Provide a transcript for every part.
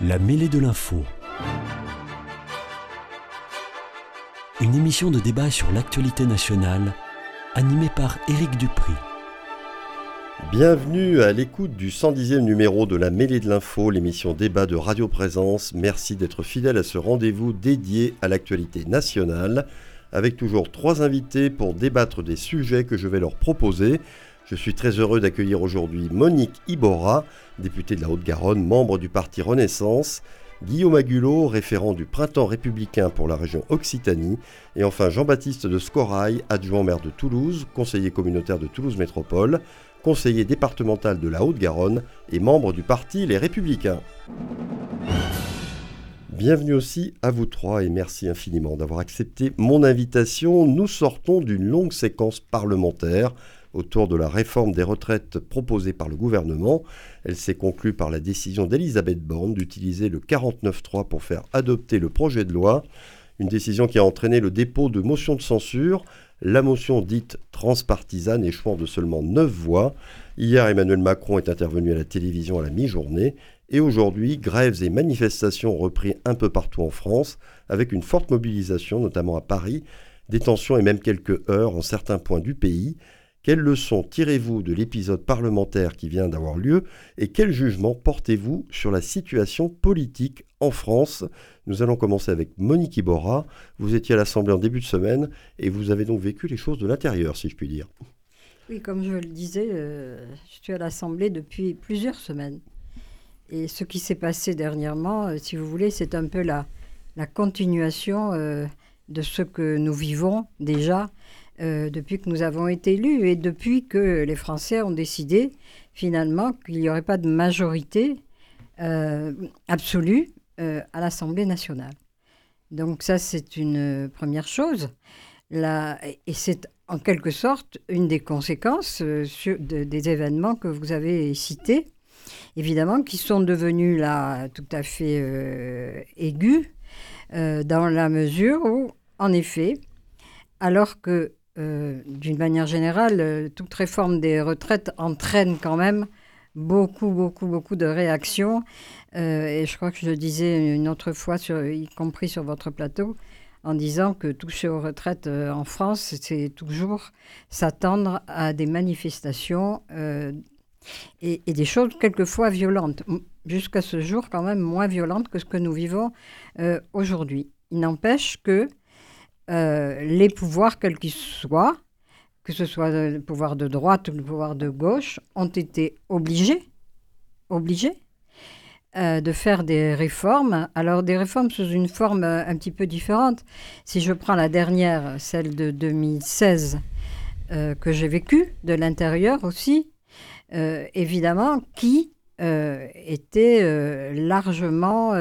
La mêlée de l'info. Une émission de débat sur l'actualité nationale, animée par Éric Dupri. Bienvenue à l'écoute du 110e numéro de la mêlée de l'info, l'émission débat de Radio Présence. Merci d'être fidèle à ce rendez-vous dédié à l'actualité nationale, avec toujours trois invités pour débattre des sujets que je vais leur proposer. Je suis très heureux d'accueillir aujourd'hui Monique Ibora, députée de la Haute-Garonne, membre du parti Renaissance, Guillaume Agulot, référent du Printemps républicain pour la région Occitanie, et enfin Jean-Baptiste de Scorail, adjoint maire de Toulouse, conseiller communautaire de Toulouse Métropole, conseiller départemental de la Haute-Garonne et membre du parti Les Républicains. Bienvenue aussi à vous trois et merci infiniment d'avoir accepté mon invitation. Nous sortons d'une longue séquence parlementaire autour de la réforme des retraites proposée par le gouvernement. Elle s'est conclue par la décision d'Elisabeth Borne d'utiliser le 49.3 pour faire adopter le projet de loi, une décision qui a entraîné le dépôt de motions de censure, la motion dite transpartisane échouant de seulement 9 voix. Hier, Emmanuel Macron est intervenu à la télévision à la mi-journée. Et aujourd'hui, grèves et manifestations ont repris un peu partout en France, avec une forte mobilisation, notamment à Paris, des tensions et même quelques heures en certains points du pays. Quelles leçons tirez-vous de l'épisode parlementaire qui vient d'avoir lieu et quel jugement portez-vous sur la situation politique en France? Nous allons commencer avec Monique Iborra. Vous étiez à l'Assemblée en début de semaine et vous avez donc vécu les choses de l'intérieur, si je puis dire. Oui, comme je le disais, euh, je suis à l'Assemblée depuis plusieurs semaines. Et ce qui s'est passé dernièrement, euh, si vous voulez, c'est un peu la, la continuation euh, de ce que nous vivons déjà euh, depuis que nous avons été élus et depuis que les Français ont décidé finalement qu'il n'y aurait pas de majorité euh, absolue euh, à l'Assemblée nationale. Donc ça, c'est une première chose. Là, et c'est en quelque sorte une des conséquences des événements que vous avez cités, évidemment, qui sont devenus là tout à fait aigus, dans la mesure où, en effet, alors que euh, d'une manière générale, euh, toute réforme des retraites entraîne quand même beaucoup, beaucoup, beaucoup de réactions. Euh, et je crois que je disais une autre fois, y compris sur votre plateau, en disant que toucher aux retraites en France, c'est toujours s'attendre à des manifestations et, et, des choses quelquefois violentes, jusqu'à ce jour quand même moins violentes que ce que nous vivons aujourd'hui. Il n'empêche que euh, les pouvoirs, quels qu'ils soient, que ce soit le pouvoir de droite ou le pouvoir de gauche, ont été obligés, obligés euh, de faire des réformes. Alors des réformes sous une forme euh, un petit peu différente. Si je prends la dernière, celle de 2016, que j'ai vécue de l'intérieur aussi, évidemment, qui était largement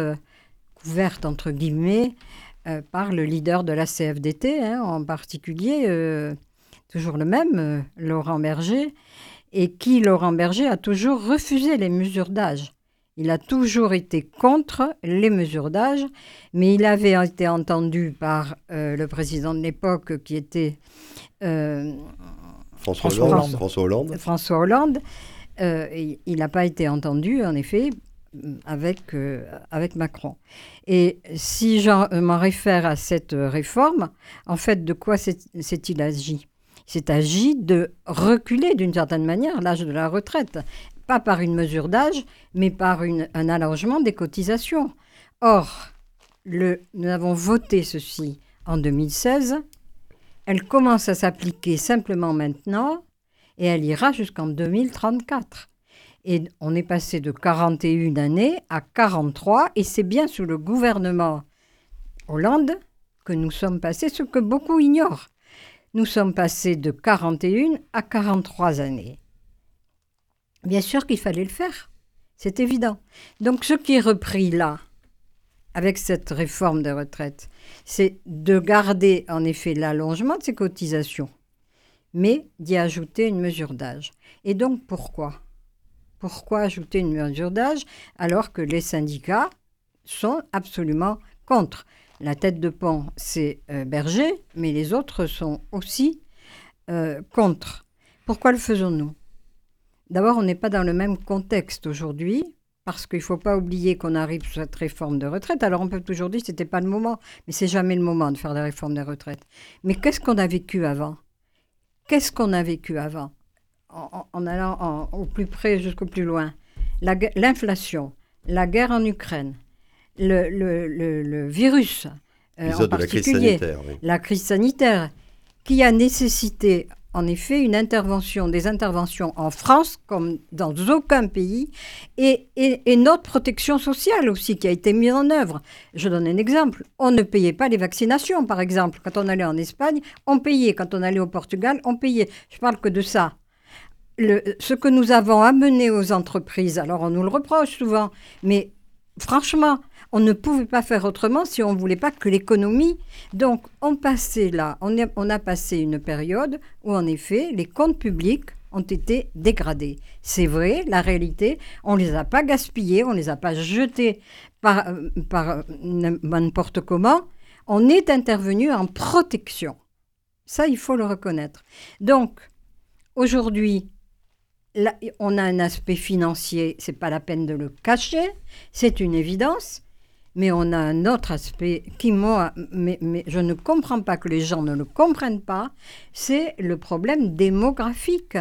couverte, entre guillemets, euh, par le leader de la CFDT, hein, en particulier, euh, toujours le même, euh, Laurent Berger, et qui, Laurent Berger, a toujours refusé les mesures d'âge. Il a toujours été contre les mesures d'âge, mais il avait été entendu par le président de l'époque qui était François, Hollande. François Hollande. François Hollande. il n'a pas été entendu, en effet, avec, euh, avec Macron. Et si je m'en réfère à cette réforme, en fait, de quoi s'est-il agi? C'est agi de reculer d'une certaine manière l'âge de la retraite, pas par une mesure d'âge, mais par un allongement des cotisations. Or, nous avons voté ceci en 2016, elle commence à s'appliquer simplement maintenant, et elle ira jusqu'en 2034. Et on est passé de 41 années à 43, et c'est bien sous le gouvernement Hollande que nous sommes passés, ce que beaucoup ignorent. Nous sommes passés de 41 à 43 années. Bien sûr qu'il fallait le faire, c'est évident. Donc ce qui est repris là, avec cette réforme des retraites, c'est de garder en effet l'allongement de ces cotisations, mais d'y ajouter une mesure d'âge. Et donc pourquoi? Pourquoi ajouter une mesure d'âge alors que les syndicats sont absolument contre? La tête de pont, c'est euh, Berger, mais les autres sont aussi euh, contre. Pourquoi le faisons-nous? D'abord, on n'est pas dans le même contexte aujourd'hui, parce qu'il ne faut pas oublier qu'on arrive sur cette réforme de retraite. Alors on peut toujours dire que ce n'était pas le moment, mais c'est jamais le moment de faire la réforme des retraites. Mais qu'est-ce qu'on a vécu avant? Qu'est-ce qu'on a vécu avant? En, allant au plus près jusqu'au plus loin L'inflation, la, guerre en Ukraine, le, virus, euh, en particulier, la crise sanitaire, qui a nécessité en effet une intervention, des interventions en France comme dans aucun pays, et, notre protection sociale aussi qui a été mise en œuvre. Je donne un exemple. On ne payait pas les vaccinations, par exemple. Quand on allait en Espagne, on payait. Quand on allait au Portugal, on payait. Je parle que de ça. Ce que nous avons amené aux entreprises, alors on nous le reproche souvent, mais franchement, on ne pouvait pas faire autrement si on ne voulait pas que l'économie. Donc, on passait là, on, a passé une période où, en effet, les comptes publics ont été dégradés. C'est vrai, la réalité, on ne les a pas gaspillés, on ne les a pas jetés par, par n'importe comment. On est intervenu en protection. Ça, il faut le reconnaître. Donc, aujourd'hui, on a un aspect financier, c'est pas la peine de le cacher, c'est une évidence, mais on a un autre aspect qui, moi, mais, je ne comprends pas que les gens ne le comprennent pas, c'est le problème démographique.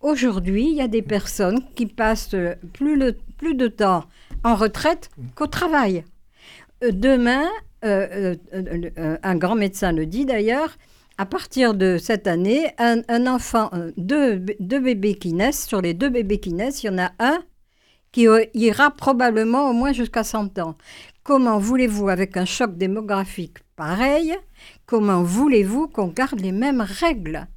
Aujourd'hui, il y a des personnes qui passent plus, plus de temps en retraite qu'au travail. Euh, demain, euh, euh, un grand médecin le dit d'ailleurs, à partir de cette année, un, enfant, deux, deux, bébés qui naissent, sur les deux bébés qui naissent, il y en a un qui ira probablement au moins jusqu'à 100 ans. Comment voulez-vous, avec un choc démographique pareil, comment voulez-vous qu'on garde les mêmes règles?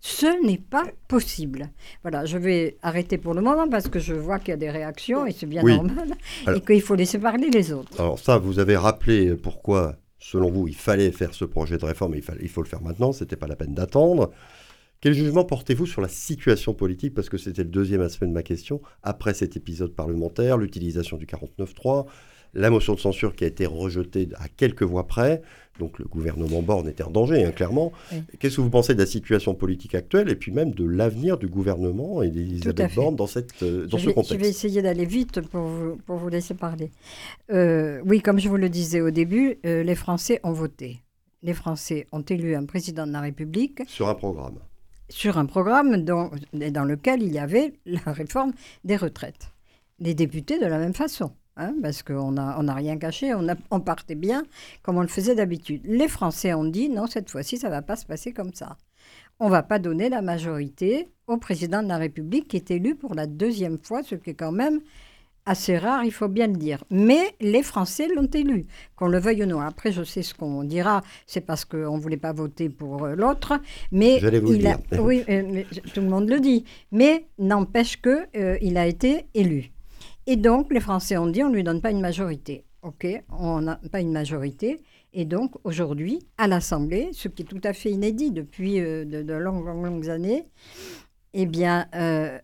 Ce n'est pas possible. Voilà, je vais arrêter pour le moment parce que je vois qu'il y a des réactions et c'est bien normal et qu'il faut laisser parler les autres. Alors ça, vous avez rappelé pourquoi selon vous, il fallait faire ce projet de réforme, il, il faut le faire maintenant, ce n'était pas la peine d'attendre. Quel jugement portez-vous sur la situation politique? Parce que c'était le deuxième aspect de ma question. Après cet épisode parlementaire, l'utilisation du 49.3, la motion de censure qui a été rejetée à quelques voix près, donc le gouvernement Borne était en danger, hein, clairement. Qu'est-ce que vous pensez de la situation politique actuelle et puis même de l'avenir du gouvernement et d'Elisabeth Borne dans, cette, euh, dans ce contexte? Je vais essayer d'aller vite pour vous, pour vous laisser parler. Euh, oui, comme je vous le disais au début, euh, les Français ont voté. Les Français ont élu un président de la République. Sur un programme. Sur un programme dans lequel il y avait la réforme des retraites. Les députés de la même façon. Hein, parce qu'on n'a on a rien caché, on, on, partait bien comme on le faisait d'habitude. Les Français ont dit non, cette fois-ci, ça ne va pas se passer comme ça. On ne va pas donner la majorité au président de la République qui est élu pour la deuxième fois, ce qui est quand même assez rare, il faut bien le dire. Mais les Français l'ont élu, qu'on le veuille ou non. Après, je sais ce qu'on dira, c'est parce qu'on ne voulait pas voter pour euh, l'autre. Mais vous il a, oui, euh, tout le monde le dit. Mais n'empêche qu'il euh, il a été élu. Et donc, les Français ont dit, on ne lui donne pas une majorité. OK, on n'a pas une majorité. Et donc, aujourd'hui, à l'Assemblée, ce qui est tout à fait inédit depuis euh, de, longues, longues, années, eh bien, euh,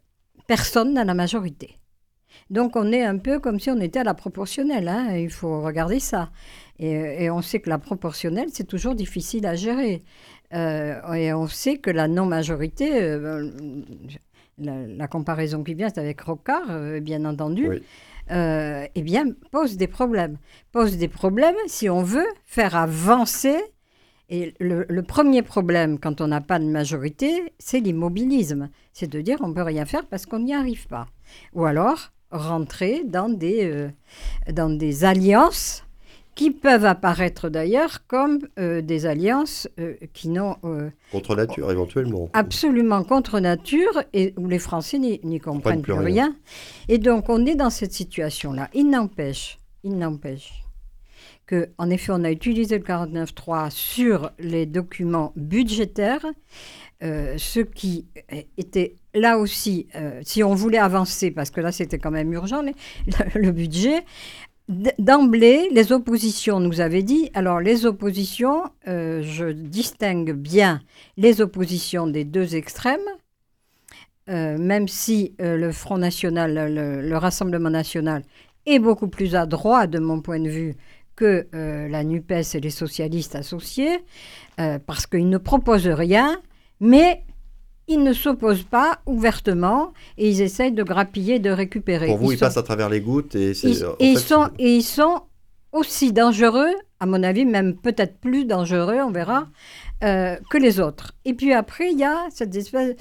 personne n'a la majorité. Donc, on est un peu comme si on était à la proportionnelle. Hein, il faut regarder ça. Et, on sait que la proportionnelle, c'est toujours difficile à gérer. Euh, et on sait que la non-majorité, la, comparaison qui vient, c'est avec Rocard, euh, bien entendu, euh, eh bien, pose des problèmes. Pose des problèmes si on veut faire avancer. Et le, premier problème, quand on n'a pas de majorité, c'est l'immobilisme. C'est de dire on ne peut rien faire parce qu'on n'y arrive pas. Ou alors rentrer dans des, euh, dans des alliances qui peuvent apparaître d'ailleurs comme euh, des alliances euh, qui n'ont... Euh, contre nature, éventuellement. Absolument contre nature, et où les Français n'y comprennent plus rien. Et donc, on est dans cette situation-là. Il n'empêche, il n'empêche que, en effet, on a utilisé le 49.3 sur les documents budgétaires, ce qui était là aussi, si on voulait avancer, parce que là c'était quand même urgent, le budget, D'emblée, les oppositions nous avaient dit, alors les oppositions, euh, je distingue bien les oppositions des deux extrêmes, euh, même si euh, le Front National, le, Rassemblement National est beaucoup plus à droite de mon point de vue que la NUPES et les socialistes associés, parce qu'ils ne proposent rien, mais ils ne s'opposent pas ouvertement et ils essayent de grappiller, de récupérer. Pour vous, ils, sont, passent à travers les gouttes et, ils, en sont, et ils sont aussi dangereux, à mon avis, même peut-être plus dangereux, on verra, euh, que les autres. Et puis après, il y a cette espèce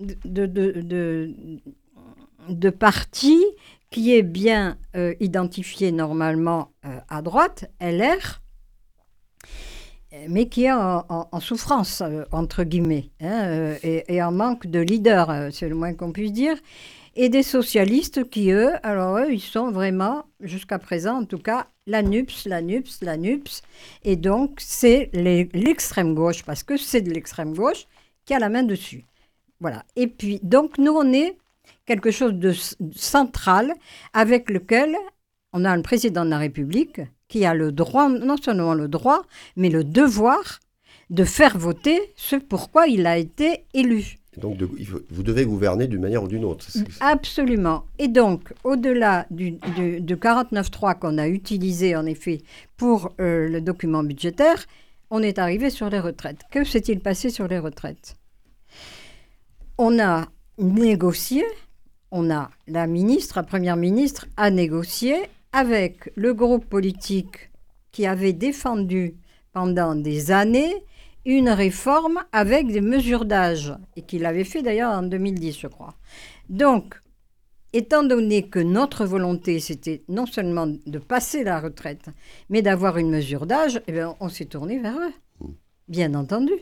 de, de, de, de- de parti qui est bien euh, identifié normalement euh, à droite, LR, mais qui est en, souffrance, euh, entre guillemets, hein, euh, et, et en manque de leader, euh, c'est le moins qu'on puisse dire, et des socialistes qui, eux, alors eux, ils sont vraiment, jusqu'à présent en tout cas, la NUPS, la NUPS, la NUPS, et donc c'est l'extrême gauche, parce que c'est de l'extrême gauche qui a la main dessus. Voilà. Et puis, donc, nous, on est quelque chose de central avec lequel on a un président de la République qui a le droit, non seulement le droit, mais le devoir de faire voter ce pourquoi il a été élu. Donc, de- vous devez gouverner d'une manière ou d'une autre. Absolument. Et donc, au-delà du, du, du 49.3 qu'on a utilisé, en effet, pour euh, le document budgétaire, on est arrivé sur les retraites. Que s'est-il passé sur les retraites? On a négocié, on a la ministre, la première ministre, a négocié avec le groupe politique qui avait défendu pendant des années une réforme avec des mesures d'âge, et qu'il avait fait d'ailleurs en 2010, je crois. Donc, étant donné que notre volonté, c'était non seulement de passer la retraite, mais d'avoir une mesure d'âge, eh bien, on s'est tourné vers eux, bien entendu.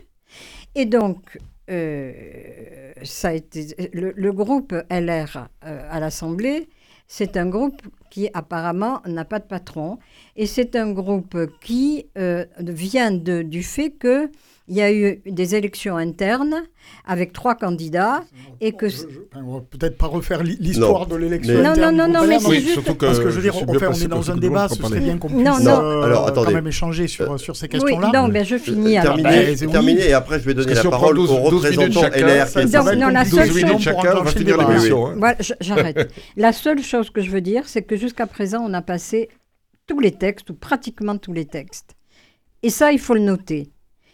Et donc, euh, ça a été, le, le groupe LR euh, à l'Assemblée, c'est un groupe qui apparemment n'a pas de patron. Et c'est un groupe qui euh, vient du fait que il y a eu des élections internes avec trois candidats et que Je- je- enfin, on va peut-être pas refaire l'hi- l'histoire Non, de l'élection. mais- Non, interne non, non, mais c'est Oui, juste- surtout que Parce que je veux dire, suis on, on est dans un débat, ce serait bien qu'on Non, puisse non. euh, Alors, quand attendez. même échanger sur, sur ces Euh, questions-là. Oui, non, ben je finis alors. terminer, bah, et après je vais donner la parole 12 aux 12 minutes représentants LR. non, la 12 seule chose- chacun, on va finir l'émission. hein. J'arrête. La seule chose que je veux dire, c'est que jusqu'à présent, on a passé tous les textes, ou pratiquement tous les textes. Et ça, il faut le noter.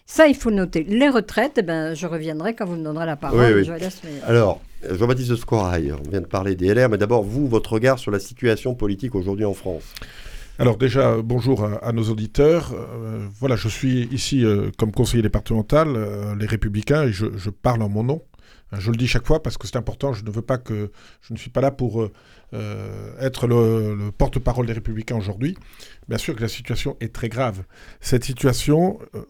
Ça, il faut le noter. Les retraites, eh ben, je reviendrai quand vous me donnerez la parole. Oui, oui. Je laisse mes- Alors, Jean-Baptiste Squaraille, on vient de parler des LR, mais d'abord, vous, votre regard sur la situation politique aujourd'hui en France. Alors déjà, bonjour à, à nos auditeurs. Euh, voilà, je suis ici euh, comme conseiller départemental, euh, les Républicains, et je, je parle en mon nom. Je le dis chaque fois parce que c'est important. Je ne veux pas que je ne suis pas là pour être le, le porte-parole des Républicains aujourd'hui. Bien sûr que la situation est très grave. Cette situation euh,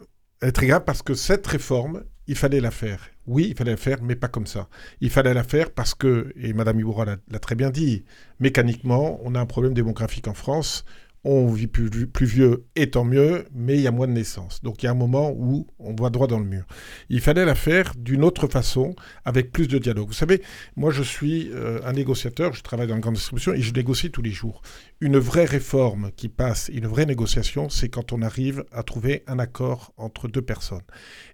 est très grave parce que cette réforme, il fallait la faire. Oui, il fallait la faire, mais pas comme ça. Il fallait la faire parce que, et Madame Iboura l'a très bien dit, mécaniquement, on a un problème démographique en France. On vit plus, vieux et tant mieux, mais il y a moins de naissances. Donc il y a un moment où on voit droit dans le mur. Il fallait la faire d'une autre façon, avec plus de dialogue. Vous savez, moi je suis euh, un négociateur, je travaille dans la grande distribution et je négocie tous les jours. Une vraie réforme qui passe, une vraie négociation, c'est quand on arrive à trouver un accord entre deux personnes.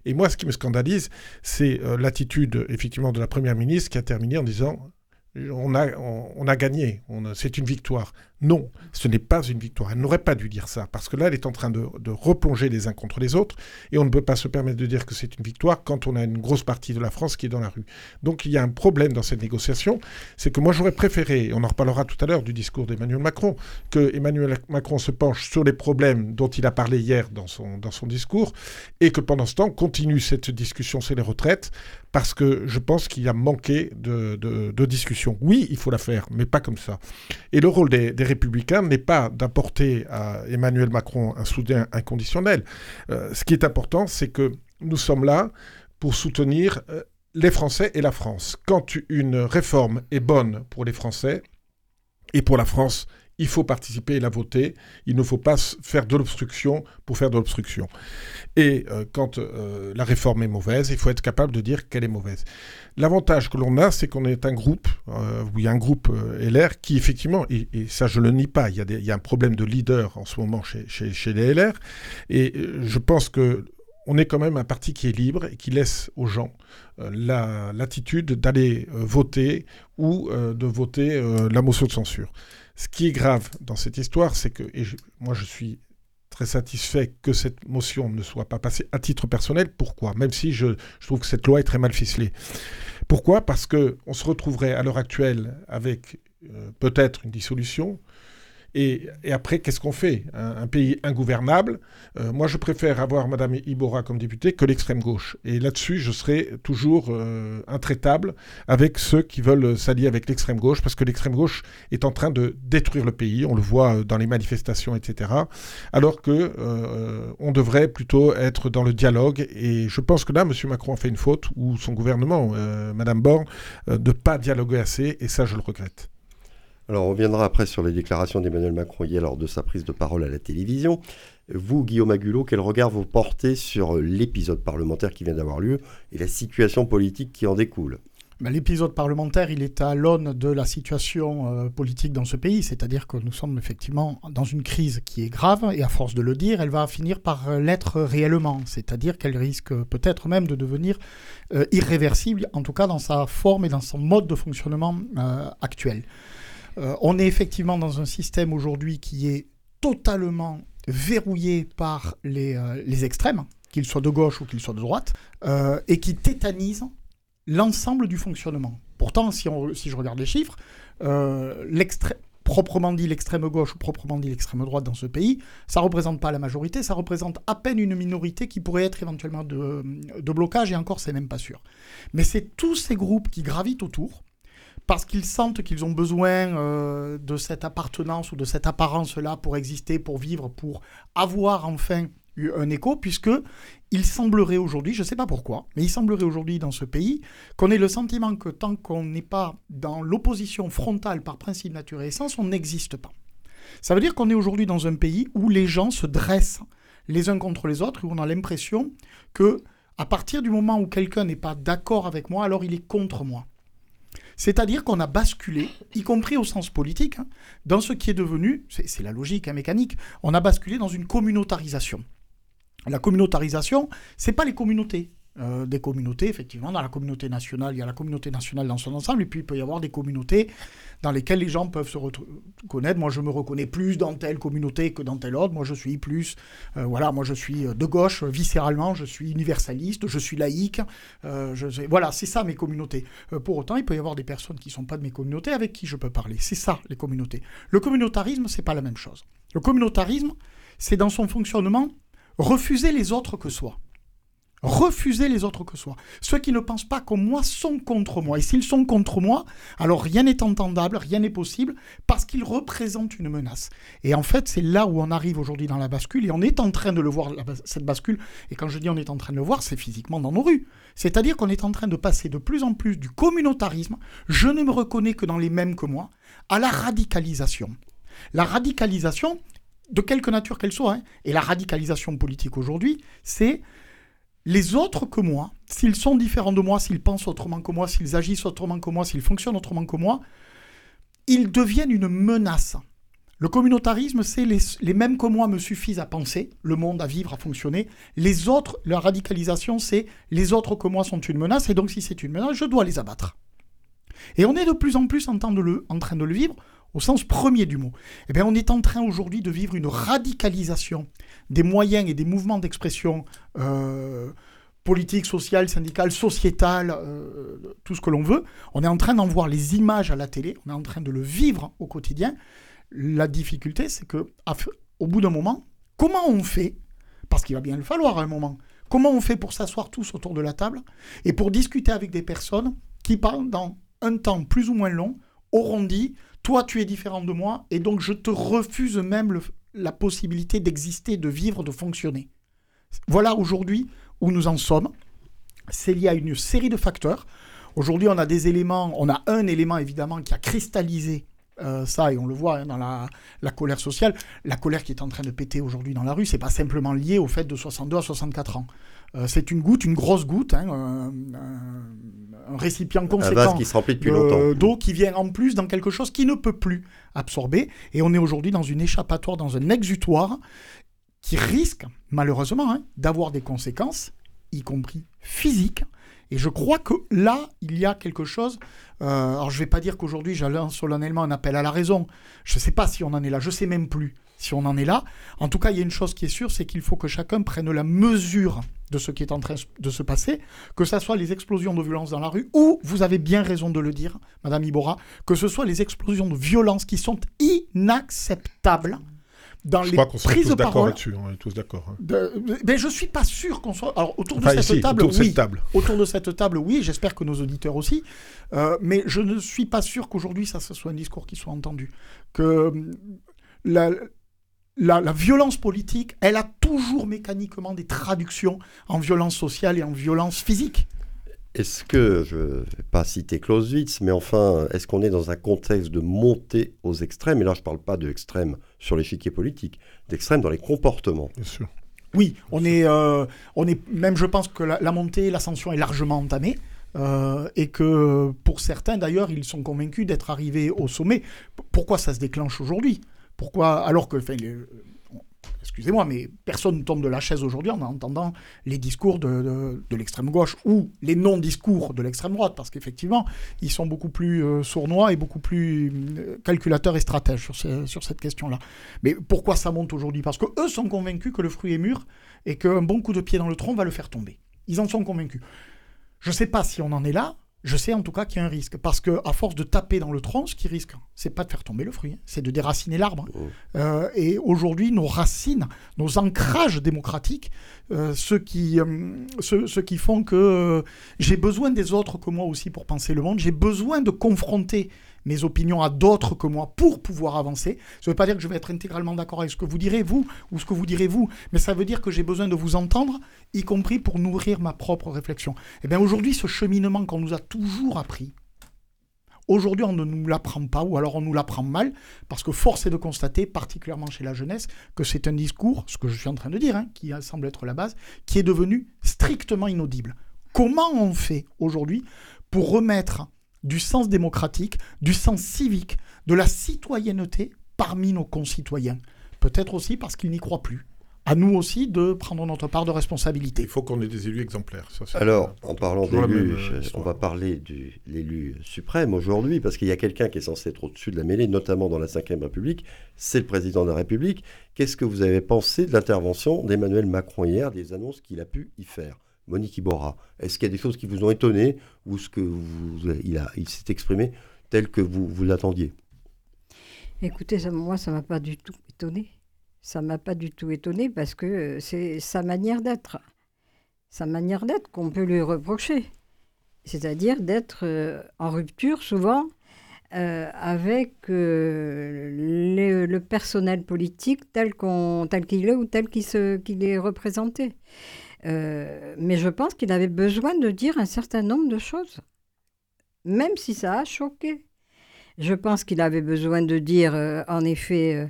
Et moi, ce qui me scandalise, c'est euh, l'attitude effectivement de la Première ministre qui a terminé en disant on a, gagné, c'est une victoire. Non, ce n'est pas une victoire. Elle n'aurait pas dû dire ça, parce que là, elle est en train de, replonger les uns contre les autres, et on ne peut pas se permettre de dire que c'est une victoire quand on a une grosse partie de la France qui est dans la rue. Donc il y a un problème dans cette négociation, c'est que moi j'aurais préféré, et on en reparlera tout à l'heure du discours d'Emmanuel Macron, que Emmanuel Macron se penche sur les problèmes dont il a parlé hier dans son, discours, et que pendant ce temps continue cette discussion sur les retraites, parce que je pense qu'il y a manqué de discussion. Oui, il faut la faire, mais pas comme ça. Et le rôle des, des n'est pas d'apporter à Emmanuel Macron un soutien inconditionnel. Euh, ce qui est important, c'est que nous sommes là pour soutenir euh, les Français et la France. Quand une réforme est bonne pour les Français et pour la France, il faut participer et la voter. Il ne faut pas faire de l'obstruction pour faire de l'obstruction. Et euh, quand euh, la réforme est mauvaise, il faut être capable de dire qu'elle est mauvaise. L'avantage que l'on a, c'est qu'on est un groupe, euh, a un groupe LR qui effectivement, et, ça je le nie pas, il y, a un problème de leader en ce moment chez, les LR, et je pense que on est quand même un parti qui est libre et qui laisse aux gens la- l'attitude d'aller voter ou de voter la motion de censure. Ce qui est grave dans cette histoire, c'est que, et moi je suis serais satisfait que cette motion ne soit pas passée à titre personnel. Pourquoi? Même si je, je, trouve que cette loi est très mal ficelée. Pourquoi? Parce qu'on se retrouverait à l'heure actuelle avec euh, peut-être une dissolution, et, après, qu'est-ce qu'on fait? Un, pays ingouvernable. Euh, moi, je préfère avoir Madame Ibora comme députée que l'extrême gauche. Et là-dessus, je serai toujours euh, intraitable avec ceux qui veulent s'allier avec l'extrême gauche, parce que l'extrême gauche est en train de détruire le pays. On le voit dans les manifestations, etc. Alors que euh, on devrait plutôt être dans le dialogue. Et je pense que là, M. Macron a fait une faute, ou son gouvernement, Madame Borne, de ne pas dialoguer assez. Et ça, je le regrette. Alors, on reviendra après sur les déclarations d'Emmanuel Macron hier lors de sa prise de parole à la télévision. Vous, Guillaume Agulot, quel regard vous portez sur l'épisode parlementaire qui vient d'avoir lieu et la situation politique qui en découle? Ben, L'épisode parlementaire, il est à l'aune de la situation euh, politique dans ce pays, c'est-à-dire que nous sommes effectivement dans une crise qui est grave, et à force de le dire, elle va finir par l'être réellement, c'est-à-dire qu'elle risque peut-être même de devenir euh, irréversible, en tout cas dans sa forme et dans son mode de fonctionnement euh, actuel. Euh, on est effectivement dans un système aujourd'hui qui est totalement verrouillé par les, euh, extrêmes, qu'ils soient de gauche ou qu'ils soient de droite, euh, et qui tétanise l'ensemble du fonctionnement. Pourtant, si, je regarde les chiffres, proprement dit l'extrême gauche ou proprement dit l'extrême droite dans ce pays, ça ne représente pas la majorité, ça représente à peine une minorité qui pourrait être éventuellement de, de blocage, et encore, c'est même pas sûr. Mais c'est tous ces groupes qui gravitent autour, parce qu'ils sentent qu'ils ont besoin euh, de cette appartenance ou de cette apparence-là pour exister, pour vivre, pour avoir enfin un écho, puisque il semblerait aujourd'hui, je ne sais pas pourquoi, mais il semblerait aujourd'hui dans ce pays qu'on ait le sentiment que tant qu'on n'est pas dans l'opposition frontale par principe, nature et essence, on n'existe pas. Ça veut dire qu'on est aujourd'hui dans un pays où les gens se dressent les uns contre les autres, où on a l'impression que à partir du moment où quelqu'un n'est pas d'accord avec moi, alors il est contre moi. C'est-à-dire qu'on a basculé, y compris au sens politique, hein, dans ce qui est devenu, c'est la logique hein, mécanique, on a basculé dans une communautarisation. La communautarisation, c'est pas les communautés. Euh, des communautés, effectivement, dans la communauté nationale, il y a la communauté nationale dans son ensemble, et puis il peut y avoir des communautés dans lesquelles les gens peuvent se reconnaître. Moi, je me reconnais plus dans telle communauté que dans telle autre. Moi, je suis plus, euh, voilà, moi, je suis de gauche, viscéralement, je suis universaliste, je suis laïque. Euh, voilà, c'est ça mes communautés. pour autant, il peut y avoir des personnes qui ne sont pas de mes communautés avec qui je peux parler. C'est ça, les communautés. Le communautarisme, c'est pas la même chose. Le communautarisme, c'est dans son fonctionnement refuser les autres que soi. Refuser les autres que soi. Ceux qui ne pensent pas comme moi sont contre moi. Et s'ils sont contre moi, alors rien n'est entendable, rien n'est possible, parce qu'ils représentent une menace. Et en fait, c'est là où on arrive aujourd'hui dans la bascule, et on est en train de le voir, cette bascule. Et quand je dis on est en train de le voir, c'est physiquement dans nos rues. C'est-à-dire qu'on est en train de passer de plus en plus du communautarisme, je ne me reconnais que dans les mêmes que moi, à la radicalisation. La radicalisation, de quelque nature qu'elle soit, hein, et la radicalisation politique aujourd'hui, c'est les autres que moi, s'ils sont différents de moi, s'ils pensent autrement que moi, s'ils agissent autrement que moi, s'ils fonctionnent autrement que moi, ils deviennent une menace. Le communautarisme, c'est les, mêmes que moi me suffisent à penser, le monde, à vivre, à fonctionner. Les autres, la radicalisation, c'est les autres que moi sont une menace, et donc si c'est une menace, je dois les abattre. Et on est de plus en plus en, train de le, en train de le vivre au sens premier du mot. Eh on est en train aujourd'hui de vivre une radicalisation des moyens et des mouvements d'expression euh, politique, social, syndical, sociétal, euh, tout ce que l'on veut. On est en train d'en voir les images à la télé, on est en train de le vivre au quotidien. La difficulté, c'est que au bout d'un moment, comment on fait Parce qu'il va bien le falloir à un moment. Comment on fait pour s'asseoir tous autour de la table et pour discuter avec des personnes qui, pendant un temps plus ou moins long, auront dit toi, tu es différent de moi, et donc je te refuse même la possibilité d'exister, de vivre, de fonctionner. Voilà aujourd'hui où nous en sommes. C'est lié à une série de facteurs. Aujourd'hui, on a des éléments, on a un élément évidemment qui a cristallisé euh, ça, et on le voit hein, dans la, colère sociale. La colère qui est en train de péter aujourd'hui dans la rue, c'est pas simplement lié au fait de 62 à 64 ans. Euh, c'est une goutte, une grosse goutte, hein, un, récipient conséquent d'eau qui vient en plus dans quelque chose qui ne peut plus absorber. Et on est aujourd'hui dans une échappatoire, dans un exutoire qui risque, malheureusement, hein, d'avoir des conséquences, y compris physiques. Et je crois que là, il y a quelque chose. Euh, alors, je ne vais pas dire qu'aujourd'hui, j'allais solennellement un appel à la raison. Je ne sais pas si on en est là. Je ne sais même plus si on en est là. En tout cas, il y a une chose qui est sûre, c'est qu'il faut que chacun prenne la mesure de ce qui est en train de se passer, que ce soit les explosions de violence dans la rue, ou, vous avez bien raison de le dire, Madame Ibora, que ce soit les explosions de violence qui sont inacceptables dans Je les crois qu'on prises tous de d'accord parole. là-dessus. On est tous d'accord. hein. de- Mais je suis pas sûr qu'on soit. Alors autour de Enfin, cette ici, table, autour de oui. cette table. Autour de cette table, oui. J'espère que nos auditeurs aussi. Euh, mais je ne suis pas sûr qu'aujourd'hui ça, ce soit un discours qui soit entendu. Que euh, la, la, la violence politique, elle a toujours mécaniquement des traductions en violence sociale et en violence physique. Est-ce que, je ne vais pas citer Clausewitz, mais enfin, est-ce qu'on est dans un contexte de montée aux extrêmes? Et là, je ne parle pas d'extrêmes sur l'échiquier politique, d'extrêmes dans les comportements. Bien sûr. Oui, on est, euh, on est même, je pense que la, la montée, l'ascension est largement entamée. euh, et que pour certains, d'ailleurs, ils sont convaincus d'être arrivés au sommet. P- Pourquoi ça se déclenche aujourd'hui? Pourquoi Alors que, enfin, les- excusez-moi, mais personne ne tombe de la chaise aujourd'hui en entendant les discours de, l'extrême gauche ou les non-discours de l'extrême droite, parce qu'effectivement, ils sont beaucoup plus euh, sournois et beaucoup plus euh, calculateurs et stratèges sur, cette question-là. Mais pourquoi ça monte aujourd'hui? Parce que eux sont convaincus que le fruit est mûr et qu'un bon coup de pied dans le tronc va le faire tomber. Ils en sont convaincus. Je ne sais pas si on en est là. Je sais en tout cas qu'il y a un risque. Parce que à force de taper dans le tronc, ce qui risque, c'est pas de faire tomber le fruit, hein, c'est de déraciner l'arbre. Euh, et aujourd'hui, nos racines, nos ancrages démocratiques, euh, ceux, qui, euh, ceux, ceux qui font que euh, j'ai besoin des autres que moi aussi pour penser le monde, j'ai besoin de confronter mes opinions à d'autres que moi pour pouvoir avancer. Ça ne veut pas dire que je vais être intégralement d'accord avec ce que vous direz vous ou ce que vous direz vous, mais ça veut dire que j'ai besoin de vous entendre, y compris pour nourrir ma propre réflexion. Et bien aujourd'hui, ce cheminement qu'on nous a toujours appris, Aujourd'hui, on ne nous l'apprend pas, ou alors on nous l'apprend mal, parce que force est de constater, particulièrement chez la jeunesse, que c'est un discours, ce que je suis en train de dire, hein, qui semble être la base, qui est devenu strictement inaudible. Comment on fait aujourd'hui pour remettre du sens démocratique, du sens civique, de la citoyenneté parmi nos concitoyens Peut-être aussi parce qu'ils n'y croient plus. À nous aussi de prendre notre part de responsabilité. Il faut qu'on ait des élus exemplaires. ça, Alors, en parlant Toujours la d'élu, même, euh, je- on va parler de l'élu suprême aujourd'hui, parce qu'il y a quelqu'un qui est censé être au-dessus de la mêlée, notamment dans la Ve République, c'est le président de la République. Qu'est-ce que vous avez pensé de l'intervention d'Emmanuel Macron hier, des annonces qu'il a pu y faire? Monique Iborra, est-ce qu'il y a des choses qui vous ont étonné, ou ce que vous, il, s'est exprimé tel que vous, vous l'attendiez? Écoutez, moi, ça m'a pas du tout étonné. Ça m'a pas du tout étonné parce que euh, c'est sa manière d'être. Sa manière d'être qu'on peut lui reprocher. C'est-à-dire d'être euh, en rupture souvent euh, avec euh, le, personnel politique tel qu'il est ou tel qu'il est représenté. Euh, mais je pense qu'il avait besoin de dire un certain nombre de choses, même si ça a choqué. Je pense qu'il avait besoin de dire, en effet,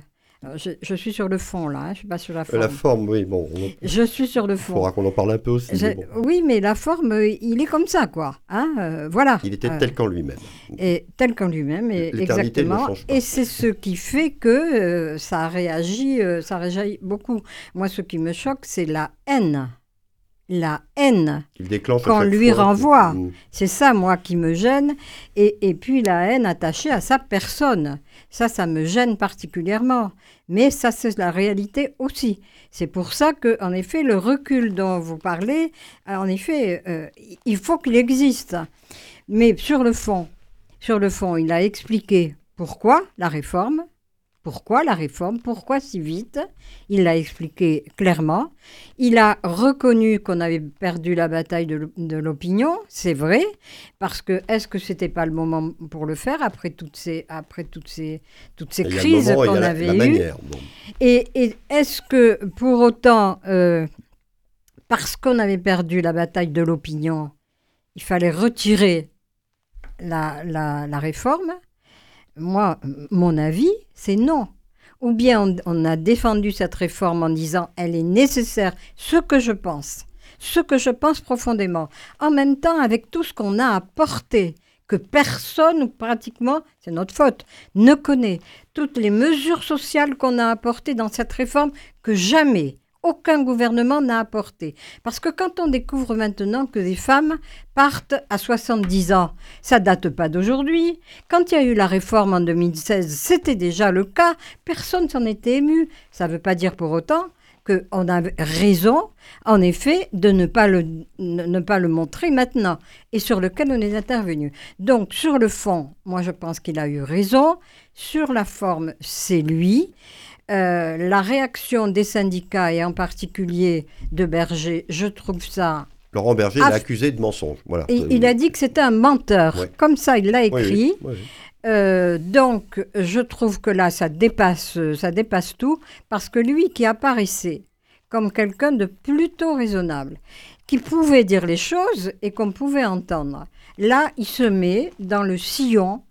je, je suis sur le fond là, hein, je ne suis pas sur la Euh, forme. La forme, oui, bon, il Je suis sur le fond. faudra qu'on en parle un peu aussi. Je- mais bon. Oui, mais la forme, euh, il est comme ça, quoi. Hein, euh, voilà. Il était Euh, tel qu'en lui-même. et tel qu'en lui-même, et L'éternité ne exactement. pas. Et c'est ce qui fait que euh, ça réagit, euh, ça réagit beaucoup. Moi, ce qui me choque, c'est la haine. La haine. Qu'on lui fois. renvoie. C'est ça, moi, qui me gêne. Et, et puis la haine attachée à sa personne. Ça, ça me gêne particulièrement. Mais ça, c'est la réalité aussi. C'est pour ça que, en effet, le recul dont vous parlez, en effet, euh, il faut qu'il existe. Mais sur le fond, sur le fond, il a expliqué pourquoi la réforme. Pourquoi la réforme? Pourquoi si vite? Il l'a expliqué clairement. Il a reconnu qu'on avait perdu la bataille de l'op- de l'opinion, c'est vrai, parce que est-ce que c'était pas le moment pour le faire après toutes ces, après toutes ces, toutes ces Il y a le crises qu'on la- avait la eues? manière. bon. et, et est-ce que pour autant, euh, parce qu'on avait perdu la bataille de l'opinion, il fallait retirer la réforme? Moi, mon avis, c'est non. Ou bien on, on a défendu cette réforme en disant elle est nécessaire, ce que je pense, ce que je pense profondément. En même temps, avec tout ce qu'on a apporté, que personne ou pratiquement, c'est notre faute, ne connaît, toutes les mesures sociales qu'on a apportées dans cette réforme, que jamais aucun gouvernement n'a apporté. Parce que quand on découvre maintenant que des femmes partent à 70 ans, ça date pas d'aujourd'hui. Quand il y a eu la réforme en 2016, c'était déjà le cas. Personne s'en était ému. Ça ne veut pas dire pour autant qu'on a raison, en effet, de ne pas, le, ne, pas le montrer maintenant et sur lequel on est intervenu. Donc, sur le fond, moi, je pense qu'il a eu raison. Sur la forme, c'est lui. Euh, la réaction des syndicats et en particulier de Berger, je trouve ça Laurent Berger l'a accusé de mensonge. Voilà. il a dit que c'était un menteur. Comme ça, il l'a écrit. Euh, donc, je trouve que là, ça dépasse, ça dépasse tout, parce que lui qui apparaissait comme quelqu'un de plutôt raisonnable, qui pouvait dire les choses et qu'on pouvait entendre, là, il se met dans le sillon.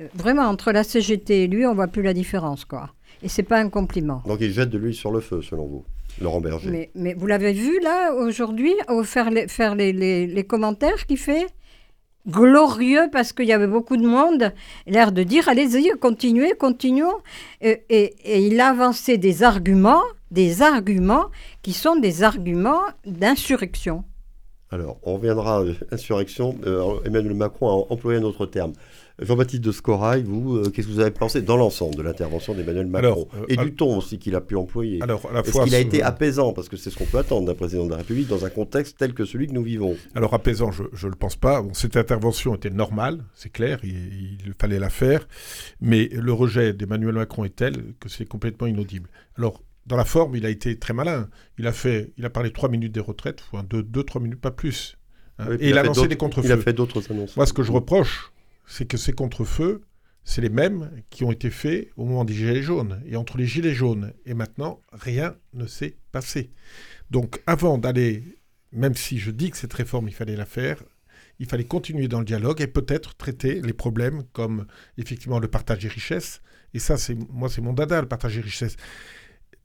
Euh, vraiment, entre la CGT et lui, on voit plus la différence, quoi. Et c'est pas un compliment. Donc, il jette de l'huile sur le feu, selon vous Laurent Berger. Mais, vous l'avez vu là aujourd'hui, faire les, faire les, les commentaires qu'il fait? Glorieux parce qu'il y avait beaucoup de monde, l'air de dire allez-y, continuez, continuons. Et, et, il a avancé des arguments, des arguments qui sont des arguments d'insurrection. Alors, on reviendra à insurrection. Euh, Emmanuel Macron a employé un autre terme. Jean-Baptiste de Scorail, vous, euh, qu'est-ce que vous avez pensé dans l'ensemble de l'intervention d'Emmanuel Macron euh, Et du ton aussi qu'il a pu employer? Est-ce qu'il a été apaisant? Parce que c'est ce qu'on peut attendre d'un président de la République dans un contexte tel que celui que nous vivons. Alors apaisant, je ne le pense pas. cette intervention était normale, c'est clair, il, il, fallait la faire. Mais le rejet d'Emmanuel Macron est tel que c'est complètement inaudible. Alors dans la forme, il a été très malin. Il a, fait, il a parlé trois minutes des retraites, enfin deux, deux, trois minutes, pas plus. Hein. et il, a, lancé des contre-feux. Il a fait d'autres annonces. Moi, ce que je reproche, c'est que ces contre-feux, c'est les mêmes qui ont été faits au moment des Gilets jaunes. Et entre les Gilets jaunes et maintenant, rien ne s'est passé. Donc avant d'aller, même si je dis que cette réforme, il fallait la faire, il fallait continuer dans le dialogue et peut-être traiter les problèmes comme effectivement le partage des richesses. Et ça, c'est moi, c'est mon dada, le partage des richesses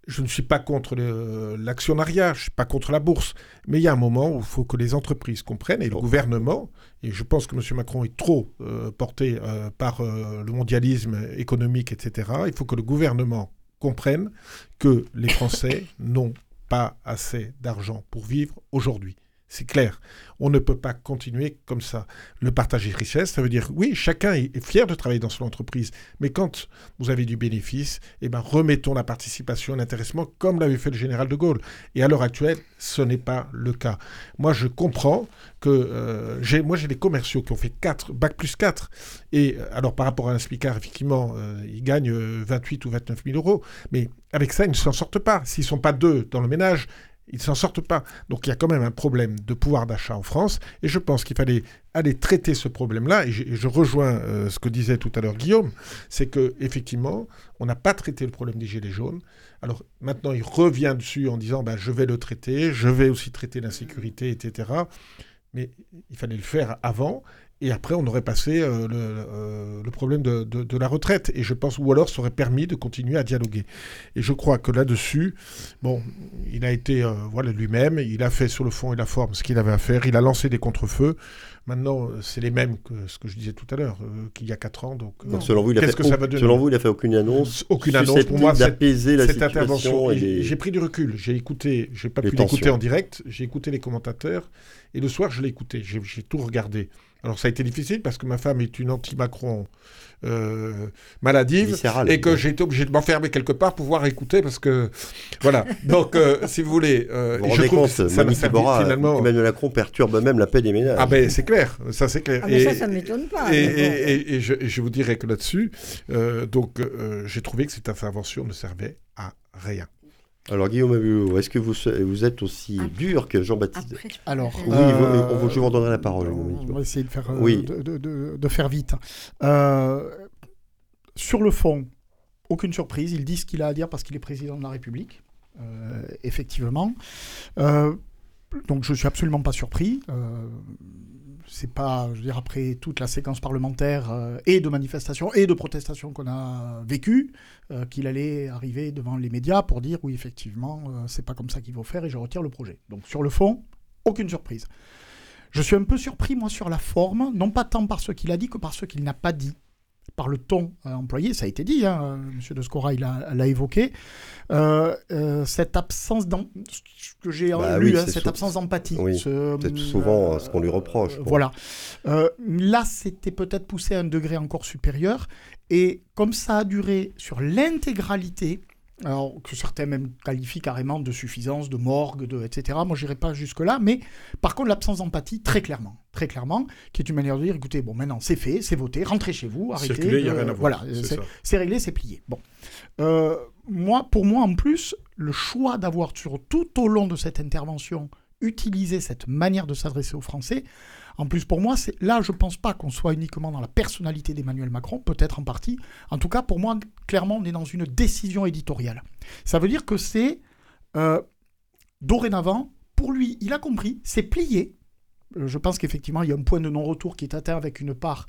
je ne suis pas contre l'actionnariat, je ne suis pas contre la bourse, mais il y a un moment où il faut que les entreprises comprennent et le gouvernement, et je pense que M. Macron est trop euh, porté euh, par euh, le mondialisme économique, etc., il faut que le gouvernement comprenne que les Français n'ont pas assez d'argent pour vivre aujourd'hui. C'est clair. On ne peut pas continuer comme ça. Le partage des richesses, ça veut dire, oui, chacun est fier de travailler dans son entreprise, mais quand vous avez du bénéfice, eh ben, remettons la participation, l'intéressement, comme l'avait fait le général de Gaulle. Et à l'heure actuelle, ce n'est pas le cas. Moi, je comprends que euh, j'ai, moi, j'ai des commerciaux qui ont fait 4, bac plus 4. Et euh, alors, par rapport à un effectivement, euh, ils gagnent 28 ou 29 000 euros. Mais avec ça, ils ne s'en sortent pas. S'ils ne sont pas deux dans le ménage, ils ne s'en sortent pas. Donc il y a quand même un problème de pouvoir d'achat en France, et je pense qu'il fallait aller traiter ce problème-là. Et, je, rejoins euh, ce que disait tout à l'heure Guillaume, c'est que effectivement, on n'a pas traité le problème des gilets jaunes. Alors maintenant, il revient dessus en disant, ben, je vais le traiter, je vais aussi traiter l'insécurité, etc. Mais il fallait le faire avant. Et après, on aurait passé euh, euh, le, problème de, la retraite. Et je pense, ou alors, ça aurait permis de continuer à dialoguer. Et je crois que là-dessus, bon, il a été, euh, voilà, lui-même, il a fait sur le fond et la forme ce qu'il avait à faire. Il a lancé des contre-feux. Maintenant, c'est les mêmes que ce que je disais tout à l'heure, qu'il y a 4 ans. Donc, selon vous, il a fait, que ça va selon vous, il a fait aucune annonce. Aucune annonce pour moi. D'apaiser la cette intervention. J'ai pris du recul. J'ai écouté. J'ai pas pu l'écouter en direct. J'ai écouté les commentateurs. Et le soir, je l'ai écouté. J'ai tout regardé. Alors ça a été difficile parce que ma femme est une anti-Macron euh, maladive et que j'ai été obligé de m'enfermer quelque part pour pouvoir écouter parce que voilà. Donc euh, si vous voulez, euh, vous je trouve compte, ça m'a finalement. Emmanuel Macron perturbe même la paix des ménages. Ah ben c'est clair, ça c'est clair. Ah, mais et, ça, ça m'étonne pas. Et, je, je, vous dirais que là-dessus, donc j'ai trouvé que cette intervention ne servait à rien. Alors Guillaume est-ce que vous, vous êtes aussi dur que Jean-Baptiste Alors, oui, euh, je vous redonnerai la parole. On va essayer de faire, euh, de, faire vite. Euh, sur le fond, aucune surprise. Il dit ce qu'il a à dire parce qu'il est président de la République, effectivement. donc je ne suis absolument pas surpris c'est pas, je veux dire, après toute la séquence parlementaire euh, et de manifestations et de protestations qu'on a vécues, euh, qu'il allait arriver devant les médias pour dire oui, effectivement, euh, c'est pas comme ça qu'il faut faire et je retire le projet. Donc sur le fond, aucune surprise. Je suis un peu surpris, moi, sur la forme, non pas tant par ce qu'il a dit que par ce qu'il n'a pas dit. Par le ton employé, ça a été dit, hein, M. De Scora l'a évoqué, cette absence que j'ai bah lu, hein, cette absence d'empathie. c'est souvent ce qu'on lui reproche. Voilà. là, c'était peut-être poussé à un degré encore supérieur. Et comme ça a duré sur l'intégralité, alors que certains même qualifient carrément de suffisance, de morgue, de, etc. Moi, je n'irai pas jusque-là, mais par contre, l'absence d'empathie, très clairement, très clairement, qui est une manière de dire, écoutez, bon, maintenant, c'est fait, c'est voté, rentrez chez vous, arrêtez. Circuler, il n'y a rien à voir. Voilà, c'est réglé, c'est plié. Bon. Euh, moi, pour moi, en plus, le choix d'avoir, tout au long de cette intervention, utilisé cette manière de s'adresser aux Français, en plus, pour moi, là, je ne pense pas qu'on soit uniquement dans la personnalité d'Emmanuel Macron, peut-être en partie. En tout cas, pour moi, clairement, on est dans une décision éditoriale. Ça veut dire que c'est euh, dorénavant, pour lui, il a compris, c'est plié. Euh, je pense qu'effectivement, il y a un point de non-retour qui est atteint avec une part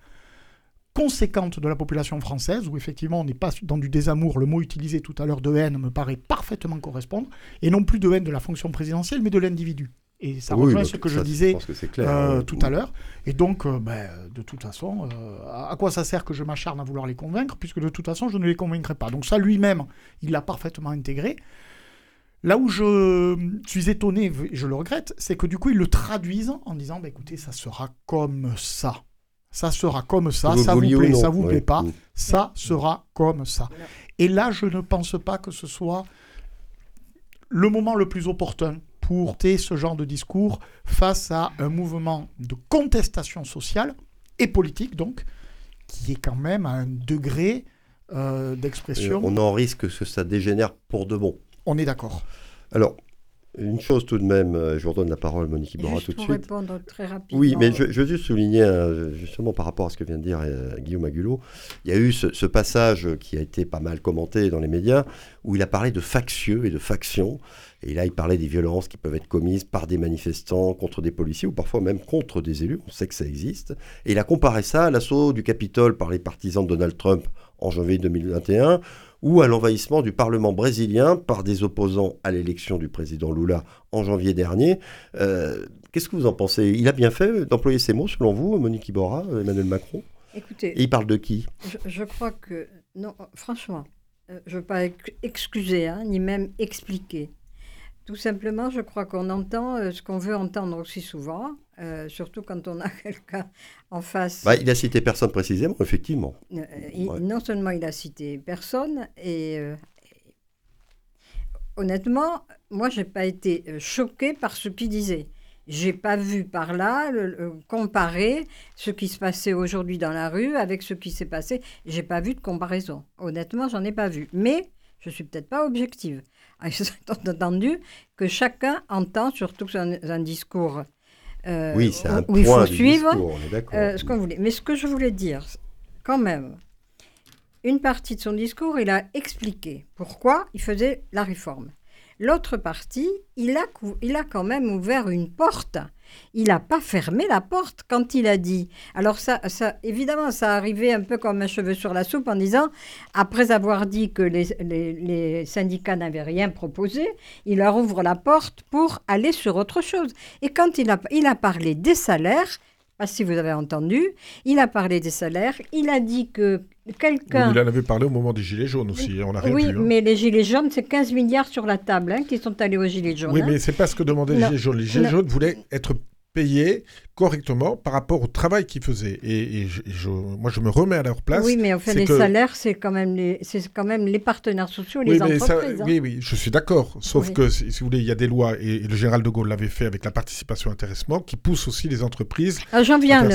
conséquente de la population française, où effectivement on n'est pas dans du désamour, le mot utilisé tout à l'heure de haine me paraît parfaitement correspondre, et non plus de haine de la fonction présidentielle, mais de l'individu. Et ça rejoint ce que je disais euh, tout à l'heure. Et donc, euh, ben, de toute façon, euh, à quoi ça sert que je m'acharne à vouloir les convaincre, puisque de toute façon, je ne les convaincrai pas. Donc ça, lui-même, il l'a parfaitement intégré. Là où je suis étonné, et je le regrette, c'est que du coup, ils le traduisent en disant, ben, écoutez, ça sera comme ça. Ça sera comme ça, ça vous plaît, ça vous plaît pas, ça sera comme ça. Et là, je ne pense pas que ce soit le moment le plus opportun pour ce genre de discours face à un mouvement de contestation sociale et politique, donc, qui est quand même à un degré euh, d'expression. On en risque que ça dégénère pour de bon. On est d'accord. Alors, une chose tout de même, euh, je vous redonne la parole, Monique Iborra, tout de suite. répondre très rapidement. Oui, mais je, veux juste souligner, justement par rapport à ce que vient de dire euh, Guillaume Agulot, il y a eu ce, passage qui a été pas mal commenté dans les médias, où il a parlé de factieux et de factions. Et là, il parlait des violences qui peuvent être commises par des manifestants contre des policiers ou parfois même contre des élus. On sait que ça existe. Et il a comparé ça à l'assaut du Capitole par les partisans de Donald Trump en janvier 2021 ou à l'envahissement du Parlement brésilien par des opposants à l'élection du président Lula en janvier dernier. Euh, qu'est-ce que vous en pensez? Il a bien fait d'employer ces mots, selon vous, Monique Iborra, Emmanuel Macron? Écoutez, Et il parle de qui? je, crois que, non, franchement, euh, je ne veux pas excuser, hein, ni même expliquer. Tout simplement, je crois qu'on entend euh, ce qu'on veut entendre aussi souvent, euh, surtout quand on a quelqu'un en face. Bah, il a cité personne précisément, effectivement. Euh, non seulement il a cité personne, et honnêtement, moi, je n'ai pas été choquée par ce qu'il disait. J'ai pas vu par là comparer ce qui se passait aujourd'hui dans la rue avec ce qui s'est passé. J'ai pas vu de comparaison. Honnêtement, j'en ai pas vu. Mais je suis peut-être pas objective. Entendu que chacun entend, surtout un, un discours euh, oui, un où il faut suivre euh, ce qu'on voulait. Mais ce que je voulais dire, quand même, une partie de son discours, il a expliqué pourquoi il faisait la réforme. L'autre partie, il a, il a quand même ouvert une porte il n'a pas fermé la porte quand il a dit. Alors ça, évidemment, ça arrivait un peu comme un cheveu sur la soupe en disant, après avoir dit que les, syndicats n'avaient rien proposé, il leur ouvre la porte pour aller sur autre chose. Et quand il a, a parlé des salaires, pas si vous avez entendu, il a parlé des salaires, il a dit que quelqu'un... il en avait parlé au moment des Gilets jaunes aussi, on a rien Oui, hein. mais les Gilets jaunes, c'est 15 milliards sur la table hein, qui sont allés aux Gilets jaunes. Oui, hein. mais c'est pas ce que demandaient les Gilets jaunes. Les Gilets jaunes voulaient être payés correctement par rapport au travail qu'ils faisaient. Et, je, moi, je me remets à leur place. Oui, mais en fait, les salaires, c'est quand, même les, quand même les partenaires sociaux, les entreprises. Hein. Oui, oui, je suis d'accord. Sauf que, si, vous voulez, il y a des lois, et, le général de Gaulle l'avait fait avec la participation intéressement, qui poussent aussi les entreprises. Ah, j'en viens,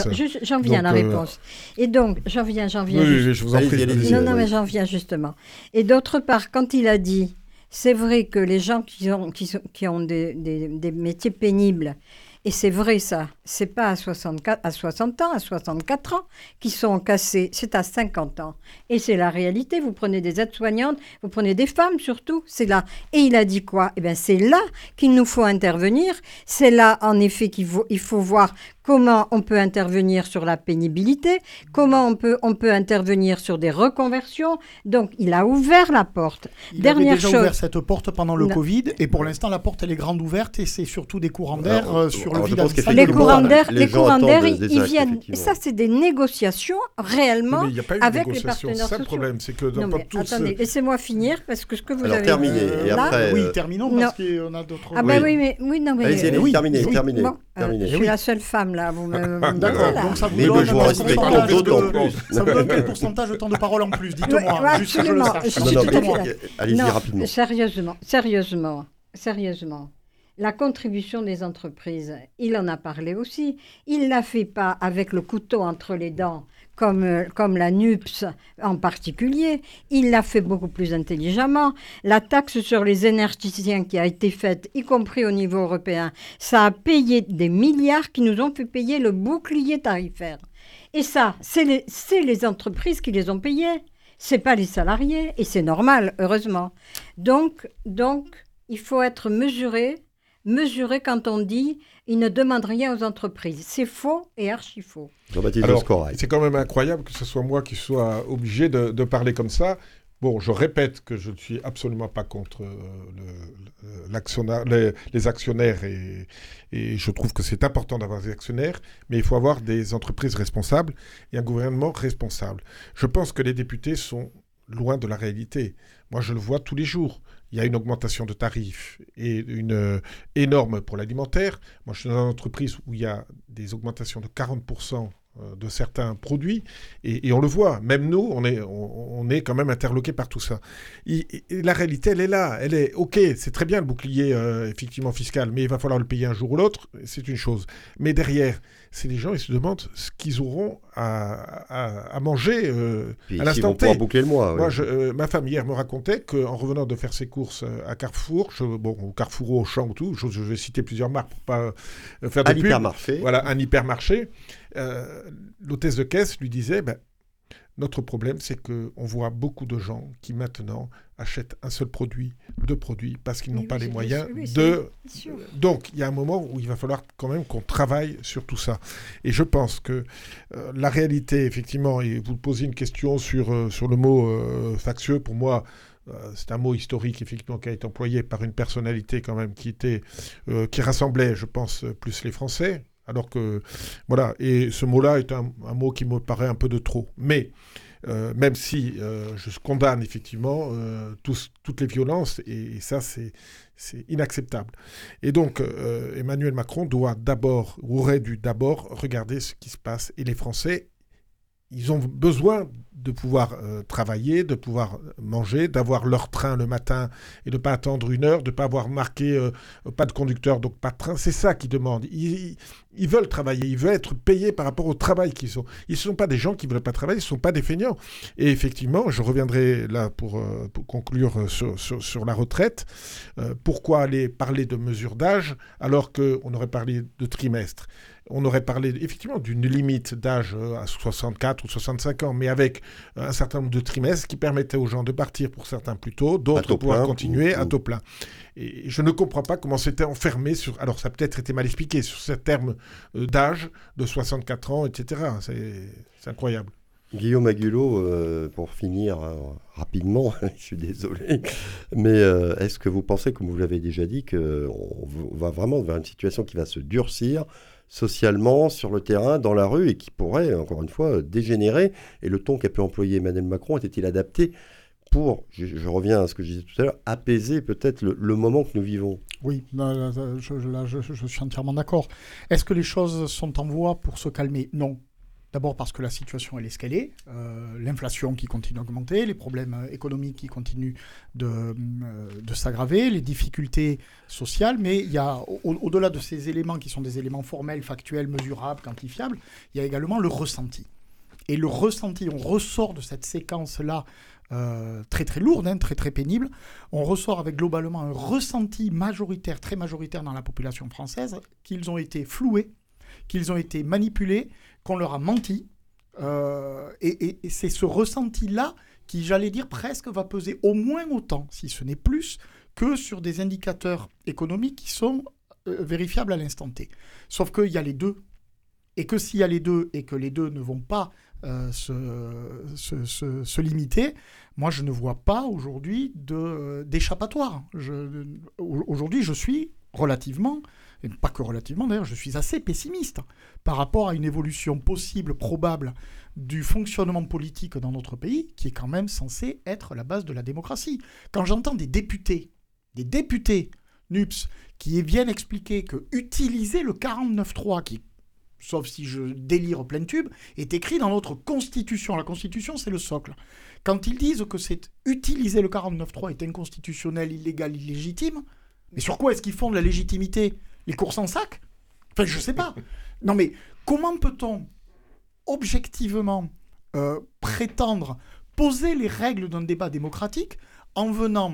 j'en viens à la euh, réponse. Et donc, j'en viens, j'en viens. Oui, je vous en prie. Non, non, mais j'en viens justement. Et d'autre part, quand il a dit, c'est vrai que les gens qui ont, qui, qui ont des, des, des métiers pénibles, et c'est vrai ça, c'est pas à, 64, à 60 ans, à 64 ans qui sont cassés, c'est à 50 ans. Et c'est la réalité, vous prenez des aides-soignantes, vous prenez des femmes surtout, c'est là. Et il a dit quoi? Eh bien c'est là qu'il nous faut intervenir, c'est là en effet qu'il faut, faut voir comment on peut intervenir sur la pénibilité, comment on peut, on peut intervenir sur des reconversions? Donc, il a ouvert la porte. Il Dernière avait déjà ouvert cette porte pendant le Covid, et pour l'instant, la porte, elle est grande ouverte, et c'est surtout des courants d'air euh, sur le vide. Les courants d'air, les courants d'air, ils viennent. Ça, c'est des négociations réellement Mais il n'y a pas eu de avec les partenaires C'est ça le sociaux. problème, c'est que dans Non, mais tous attendez, laissez-moi finir parce que ce que vous Alors, avez terminez, dit et là, après, oui, euh, terminons non. parce qu'on a d'autres. Ah ben Oui. mais oui, non mais Allez-y, terminez, terminez. Euh, je suis la seule femme là, vous me, vous me donnez, là. donc ça vous Mais donne donne quel pourcentage de temps de parole en plus Dites-moi, juste je. Je suis non. Allez-y rapidement. Sérieusement, sérieusement, sérieusement. La contribution des entreprises, il en a parlé aussi. Il ne la fait pas avec le couteau entre les dents, comme, euh, comme la NUPS en particulier. Il l'a fait beaucoup plus intelligemment. La taxe sur les énergéticiens qui a été faite, y compris au niveau européen, ça a payé des milliards qui nous ont fait payer le bouclier tarifaire. Et ça, c'est les, les entreprises qui les ont payés. C'est pas les salariés et c'est normal, heureusement. Donc, donc, il faut être mesuré, mesuré quand on dit il ne demande rien aux entreprises. C'est faux et archi faux. C'est quand même incroyable que ce soit moi qui sois obligé de, de parler comme ça. Bon, je répète que je ne suis absolument pas contre euh, le- les, les actionnaires et, et je trouve que c'est important d'avoir des actionnaires, mais il faut avoir des entreprises responsables et un gouvernement responsable. Je pense que les députés sont loin de la réalité. Moi, je le vois tous les jours. Il y a une augmentation de tarifs et une euh, énorme pour l'alimentaire. Moi, je suis dans une entreprise où il y a des augmentations de 40% euh, de certains produits et, on le voit. Même nous, on est, on, est quand même interloqué par tout ça. La réalité, elle est là. Elle est OK. C'est très bien le bouclier euh, effectivement fiscal, mais il va falloir le payer un jour ou l'autre. C'est une chose. Mais derrière, c'est les gens, ils se demandent ce qu'ils auront à, à- à manger euh, à l'instant T. boucler le mois. Moi, ouais. je- euh, ma femme hier me racontait qu'en revenant de faire ses courses euh, à Carrefour, je, bon, au Carrefour, au Champ ou tout, je, je vais citer plusieurs marques pour pas faire de à pub. l'hypermarché. Voilà, un hypermarché. Euh, L'hôtesse de caisse lui disait, ben, notre problème, c'est que on voit beaucoup de gens qui maintenant achètent un seul produit, deux produits, parce qu'ils n'ont Oui, pas oui, les moyens oui, de donc, il y a un moment où il va falloir quand même qu'on travaille sur tout ça. Et je pense que euh, la réalité, effectivement, et vous posez une question sur, euh, sur le mot euh, factieux, pour moi, c'est un mot historique, effectivement, qui a été employé par une personnalité quand même qui était, euh, qui rassemblait, je pense, plus les Français. Alors que, voilà, et ce mot-là est un, mot qui me paraît un peu de trop. Mais, euh, même si euh, je condamne effectivement euh, toutes les violences, et, ça, c'est inacceptable. Et donc, Emmanuel Macron doit d'abord, ou aurait dû d'abord regarder ce qui se passe. Et les Français, ils ont besoin de pouvoir euh, travailler, de pouvoir manger, d'avoir leur train le matin et de ne pas attendre une heure, de ne pas avoir marqué euh, pas de conducteur, donc pas de train. C'est ça qu'ils demandent. Ils, veulent travailler, ils veulent être payés par rapport au travail qu'ils ont. Ils ne sont pas des gens qui ne veulent pas travailler, ils ne sont pas des feignants. Et effectivement, je reviendrai là pour, euh, conclure sur, sur, la retraite. Pourquoi aller parler de mesures d'âge alors qu'on aurait parlé de trimestre? On aurait parlé effectivement d'une limite d'âge euh, à 64 ou 65 ans, mais avec euh, un certain nombre de trimestres qui permettaient aux gens de partir pour certains plus tôt, d'autres pouvoir continuer ou- à taux plein. Et je ne comprends pas comment c'était enfermé sur. Alors, ça a peut-être été mal expliqué sur ce terme euh, d'âge de 64 ans, etc. C'est c'est incroyable. Guillaume Agulot, euh, pour finir euh, rapidement, je suis désolé, mais euh, est-ce que vous pensez, comme vous l'avez déjà dit, qu'on va vraiment vers une situation qui va se durcir socialement, sur le terrain, dans la rue, et qui pourrait, encore une fois, dégénérer Et le ton qu'a pu employer Emmanuel Macron était-il adapté pour, je, reviens à ce que je disais tout à l'heure, apaiser peut-être le, moment que nous vivons? Oui, là, je- je suis entièrement d'accord. Est-ce que les choses sont en voie pour se calmer? Non. D'abord parce que la situation est est, Euh, l'inflation qui continue d'augmenter, les problèmes euh, économiques qui continuent de, euh, de s'aggraver, les difficultés sociales, mais il y a au- au-delà de ces éléments qui sont des éléments formels, factuels, mesurables, quantifiables, il y a également le ressenti. Et le ressenti, on ressort de cette séquence-là euh, très très lourde, hein, très très pénible, on ressort avec globalement un ressenti majoritaire, très majoritaire dans la population française, qu'ils ont été floués, qu'ils ont été manipulés, qu'on leur a menti. Euh, et c'est ce ressenti-là qui, j'allais dire, presque va peser au moins autant, si ce n'est plus, que sur des indicateurs économiques qui sont euh, vérifiables à l'instant T. Sauf qu'il y a les deux. Et que s'il y a les deux et que les deux ne vont pas euh, se, se- se- se limiter, moi je ne vois pas aujourd'hui d'échappatoire. Aujourd'hui je suis relativement et pas que relativement d'ailleurs, je suis assez pessimiste par rapport à une évolution possible, probable du fonctionnement politique dans notre pays, qui est quand même censé être la base de la démocratie. Quand j'entends des députés, des députés NUPS, qui viennent expliquer que utiliser le 49.3, qui sauf si je délire plein tube, est écrit dans notre Constitution. La Constitution, c'est le socle. Quand ils disent que c'est utiliser le 49.3 est inconstitutionnel, illégal, illégitime, mais sur quoi est-ce qu'ils font de la légitimité? Les courses en sac? Enfin, je sais pas. Non, mais comment peut-on objectivement euh, prétendre poser les règles d'un débat démocratique en venant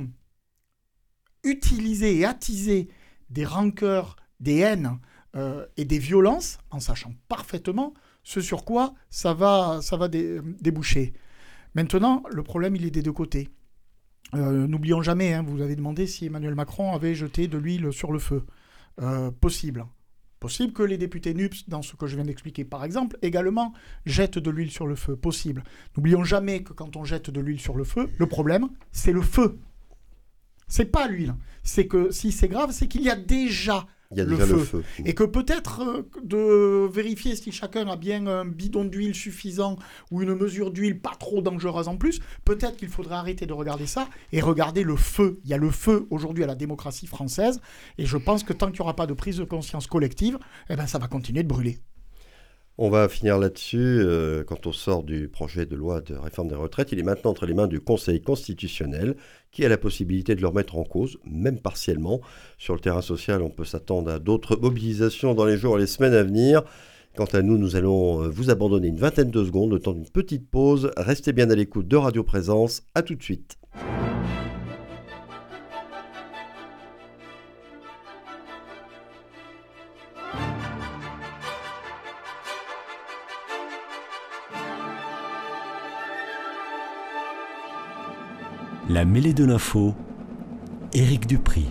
utiliser et attiser des rancœurs, des haines, euh, et des violences, en sachant parfaitement ce sur quoi ça va, déboucher? Maintenant, le problème, il est des deux côtés. Euh, n'oublions jamais, hein, vous avez demandé si Emmanuel Macron avait jeté de l'huile sur le feu. Euh, possible. Possible que les députés NUPS, dans ce que je viens d'expliquer par exemple, également jettent de l'huile sur le feu. Possible. N'oublions jamais que quand on jette de l'huile sur le feu, le problème, c'est le feu. C'est pas l'huile. C'est que si c'est grave, c'est qu'il y a déjà il y a le, feu. le feu. Et que peut-être euh, de vérifier si chacun a bien un bidon d'huile suffisant ou une mesure d'huile pas trop dangereuse en plus, peut-être qu'il faudrait arrêter de regarder ça et regarder le feu. Il y a le feu aujourd'hui à la démocratie française et je pense que tant qu'il n'y aura pas de prise de conscience collective, eh ben ça va continuer de brûler. On va finir là-dessus. Euh, quand on sort du projet de loi de réforme des retraites, il est maintenant entre les mains du Conseil constitutionnel qui a la possibilité de le remettre en cause, même partiellement. Sur le terrain social, on peut s'attendre à d'autres mobilisations dans les jours et les semaines à venir. Quant à nous, nous allons euh, vous abandonner une vingtaine de secondes, le temps d'une petite pause. Restez bien à l'écoute de Radio Présence. À tout de suite. La mêlée de l'info, Éric Dupri.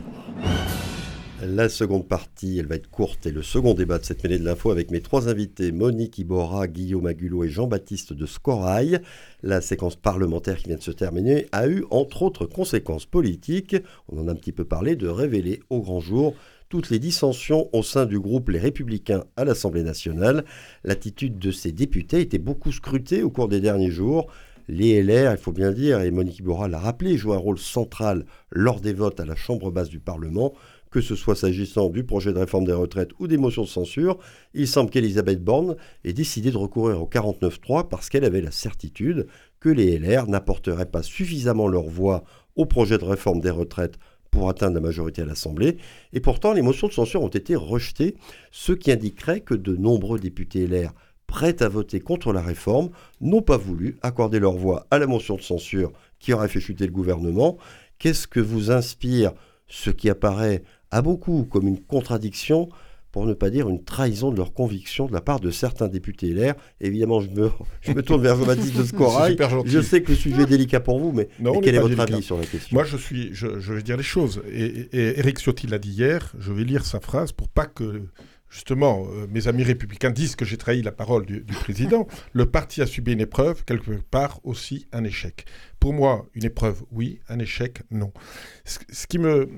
La seconde partie, elle va être courte, et le second débat de cette mêlée de l'info avec mes trois invités, Monique Ibora, Guillaume Agulot et Jean-Baptiste de Scorail. La séquence parlementaire qui vient de se terminer a eu, entre autres conséquences politiques, on en a un petit peu parlé, de révéler au grand jour toutes les dissensions au sein du groupe Les Républicains à l'Assemblée nationale. L'attitude de ces députés était beaucoup scrutée au cours des derniers jours. Les LR, il faut bien dire, et Monique Bora l'a rappelé, jouent un rôle central lors des votes à la Chambre basse du Parlement, que ce soit s'agissant du projet de réforme des retraites ou des motions de censure. Il semble qu'Elisabeth Borne ait décidé de recourir au 49-3 parce qu'elle avait la certitude que les LR n'apporteraient pas suffisamment leur voix au projet de réforme des retraites pour atteindre la majorité à l'Assemblée. Et pourtant, les motions de censure ont été rejetées, ce qui indiquerait que de nombreux députés LR prêts à voter contre la réforme, n'ont pas voulu accorder leur voix à la motion de censure qui aurait fait chuter le gouvernement. Qu'est-ce que vous inspire ce qui apparaît à beaucoup comme une contradiction pour ne pas dire une trahison de leurs convictions de la part de certains députés LR. Évidemment, je me, je me tourne vers Jean-Baptiste de Scorail. Je sais que le sujet est délicat pour vous, mais, quel est, votre avis sur la question? Moi, je, suis, je, vais dire les choses. Et, et Eric Ciotti l'a dit hier, je vais lire sa phrase pour pas que justement, euh, mes amis républicains disent que j'ai trahi la parole du, président, le parti a subi une épreuve, quelque part aussi un échec. Pour moi, une épreuve, oui, un échec, non. Ce, qui, me,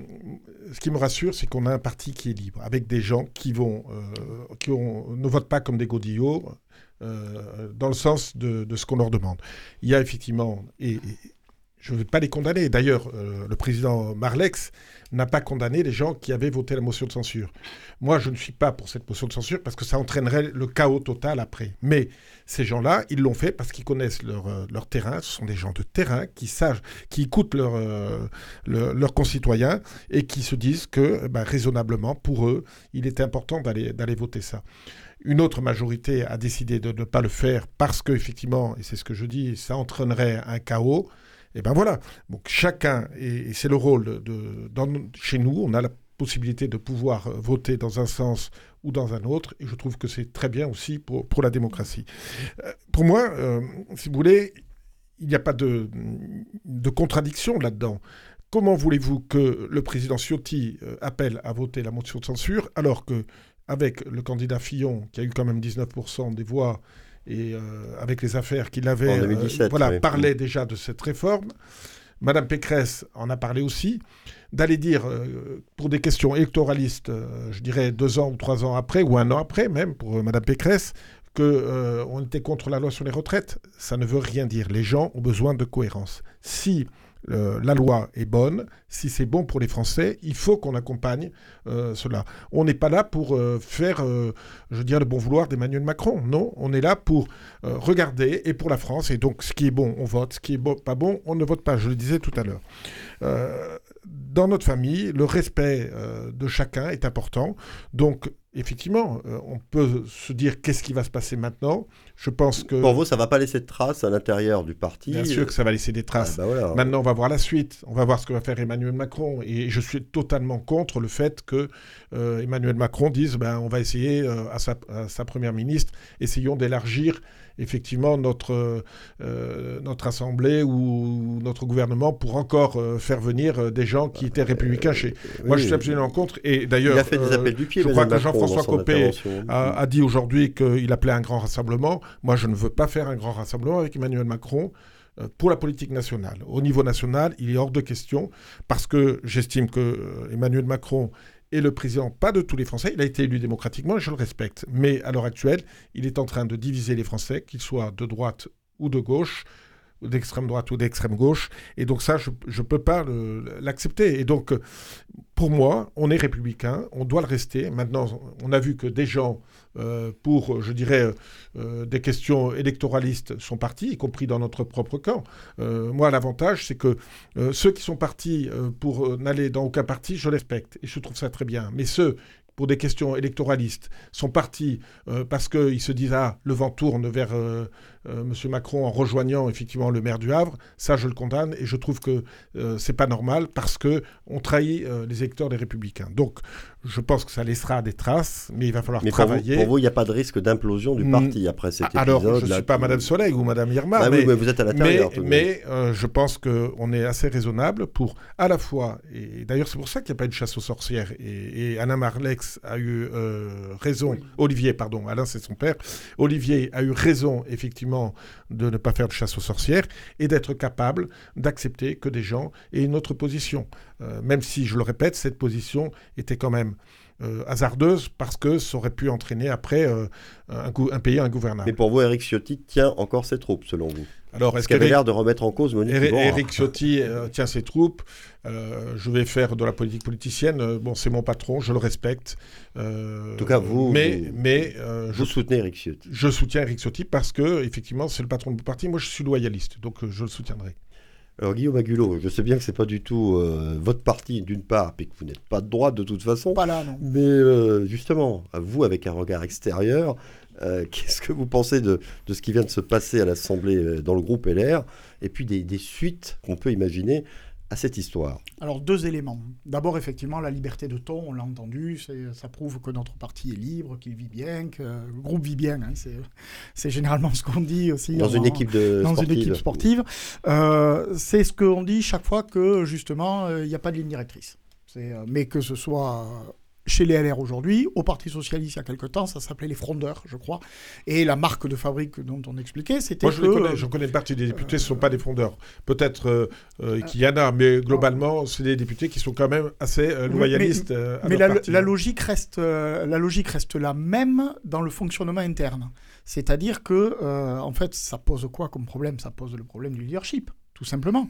ce qui me rassure, c'est qu'on a un parti qui est libre, avec des gens qui, vont, euh, qui ne votent pas comme des godillots, euh, dans le sens de, ce qu'on leur demande. Il y a effectivement, et je ne vais pas les condamner. D'ailleurs, euh, le président Marlex n'a pas condamné les gens qui avaient voté la motion de censure. Moi, je ne suis pas pour cette motion de censure parce que ça entraînerait le chaos total après. Mais ces gens-là, ils l'ont fait parce qu'ils connaissent leur, euh, leur, terrain. Ce sont des gens de terrain qui savent, qui écoutent euh, leurs concitoyens et qui se disent que, ben, raisonnablement, pour eux, il est important d'aller voter ça. Une autre majorité a décidé de ne pas le faire parce qu'effectivement, et c'est ce que je dis, ça entraînerait un chaos. Et ben voilà. Donc chacun, et, c'est le rôle de, chez nous, on a la possibilité de pouvoir euh, voter dans un sens ou dans un autre, et je trouve que c'est très bien aussi pour, la démocratie. Euh, pour moi, euh, si vous voulez, il n'y a pas de, de contradiction là-dedans. Comment voulez-vous que le président Ciotti appelle à voter la motion de censure alors que avec le candidat Fillon, qui a eu quand même 19% des voix, et euh, avec les affaires qu'il avait, euh, voilà, parlait déjà de cette réforme. Madame Pécresse en a parlé aussi, d'aller dire, euh, pour des questions électoralistes, euh, je dirais deux ans ou trois ans après, ou un an après même, pour Madame Pécresse, qu'on était contre la loi sur les retraites. Ça ne veut rien dire. Les gens ont besoin de cohérence. Si euh, la loi est bonne, si c'est bon pour les Français, il faut qu'on accompagne euh, cela. On n'est pas là pour euh, faire, je veux dire, le bon vouloir d'Emmanuel Macron. Non, on est là pour regarder et pour la France. Et donc, ce qui est bon, on vote. Ce qui est pas bon, on ne vote pas. Je le disais tout à l'heure dans notre famille, le respect euh, de chacun est important. Donc, effectivement, euh, on peut se dire qu'est-ce qui va se passer maintenant. Je pense que... Pour vous, ça ne va pas laisser de traces à l'intérieur du parti Bien sûr que ça va laisser des traces. Ah, bah maintenant, on va voir la suite. On va voir ce que va faire Emmanuel Macron. Et je suis totalement contre le fait que euh, Emmanuel Macron dise ben, on va essayer, à sa, à, sa, première ministre, essayons d'élargir effectivement notre, euh, notre Assemblée ou notre gouvernement pour encore euh, faire venir euh, des gens qui étaient républicains chez. Moi, je suis absolument contre. Et d'ailleurs, il a fait des appels du pied. Je crois que Jean-François Copé a, a, dit aujourd'hui qu'il appelait un grand rassemblement. Moi, je ne veux pas faire un grand rassemblement avec Emmanuel Macron pour la politique nationale. Au niveau national, il est hors de question parce que j'estime que Emmanuel Macron et le président, pas de tous les Français, il a été élu démocratiquement et je le respecte. Mais à l'heure actuelle, il est en train de diviser les Français, qu'ils soient de droite ou de gauche, d'extrême droite ou d'extrême gauche. Et donc ça, je ne peux pas l'accepter. Et donc, pour moi, on est républicain, on doit le rester. Maintenant, on a vu que des gens, euh, pour, je dirais, euh, des questions électoralistes, sont partis, y compris dans notre propre camp. Euh, moi, l'avantage, c'est que ceux qui sont partis pour n'aller dans aucun parti, je les respecte. Et je trouve ça très bien. Mais ceux pour des questions électoralistes, sont partis parce qu'ils se disent ah le vent tourne vers M. Macron en rejoignant effectivement le maire du Havre, ça je le condamne et je trouve que euh, c'est pas normal parce que on trahit euh, les électeurs des Républicains. Donc je pense que ça laissera des traces, mais il va falloir travailler. Pour vous, il n'y a pas de risque d'implosion du parti hmm. après cet épisode. Alors je ne suis pas Madame Soleil ou Madame Irma, ah mais, vous êtes à l'intérieur. Mais, mais je pense qu'on est assez raisonnable pour à la fois, et d'ailleurs c'est pour ça qu'il n'y a pas une chasse aux sorcières, et, Anna Marlex a eu raison, Olivier, pardon, Alain c'est son père, Olivier a eu raison effectivement de ne pas faire de chasse aux sorcières et d'être capable d'accepter que des gens aient une autre position. Euh, même si, je le répète, cette position était quand même euh, hasardeuse parce que ça aurait pu entraîner après euh, un, un, pays ingouvernable. Mais pour vous, Eric Ciotti tient encore ses troupes, selon vous? Alors, est-ce qu'il avait l'air de remettre en cause Monique Eric Ciotti tient ses troupes. je vais faire de la politique politicienne. bon, c'est mon patron, je le respecte. en tout cas, vous, mais, vous, mais, vous je, soutenez Eric Ciotti. Je soutiens Eric Ciotti parce que, effectivement, c'est le patron du parti. Moi, je suis loyaliste, donc je le soutiendrai. Alors Guillaume Agulot, je sais bien que c'est pas du tout euh, votre parti d'une part, et que vous n'êtes pas de droite de toute façon. Pas là, non. Mais euh, justement, vous, avec un regard extérieur, euh, qu'est-ce que vous pensez de, de, ce qui vient de se passer à l'Assemblée dans le groupe LR, et puis des, des suites qu'on peut imaginer à cette histoire? Alors, deux éléments. D'abord, effectivement, la liberté de ton, on l'a entendu, ça prouve que notre parti est libre, qu'il vit bien, que le groupe vit bien. Hein, c'est généralement ce qu'on dit aussi. Dans une équipe de Dans une équipe sportive. Euh, c'est ce qu'on dit chaque fois que, justement, euh, il n'y a pas de ligne directrice. Euh, mais que ce soit chez les LR aujourd'hui, au Parti Socialiste il y a quelque temps, ça s'appelait les Frondeurs, je crois. Et la marque de fabrique dont on expliquait, c'était. Moi, je, connais, je connais une partie des députés, ce ne sont pas des Frondeurs. Peut-être euh, euh, qu'il y en a, mais globalement, c'est des députés qui sont quand même assez euh, loyalistes. Mais, la, la, logique reste, la logique reste la même dans le fonctionnement interne. C'est-à-dire que, en fait, ça pose quoi comme problème? Ça pose le problème du leadership, tout simplement.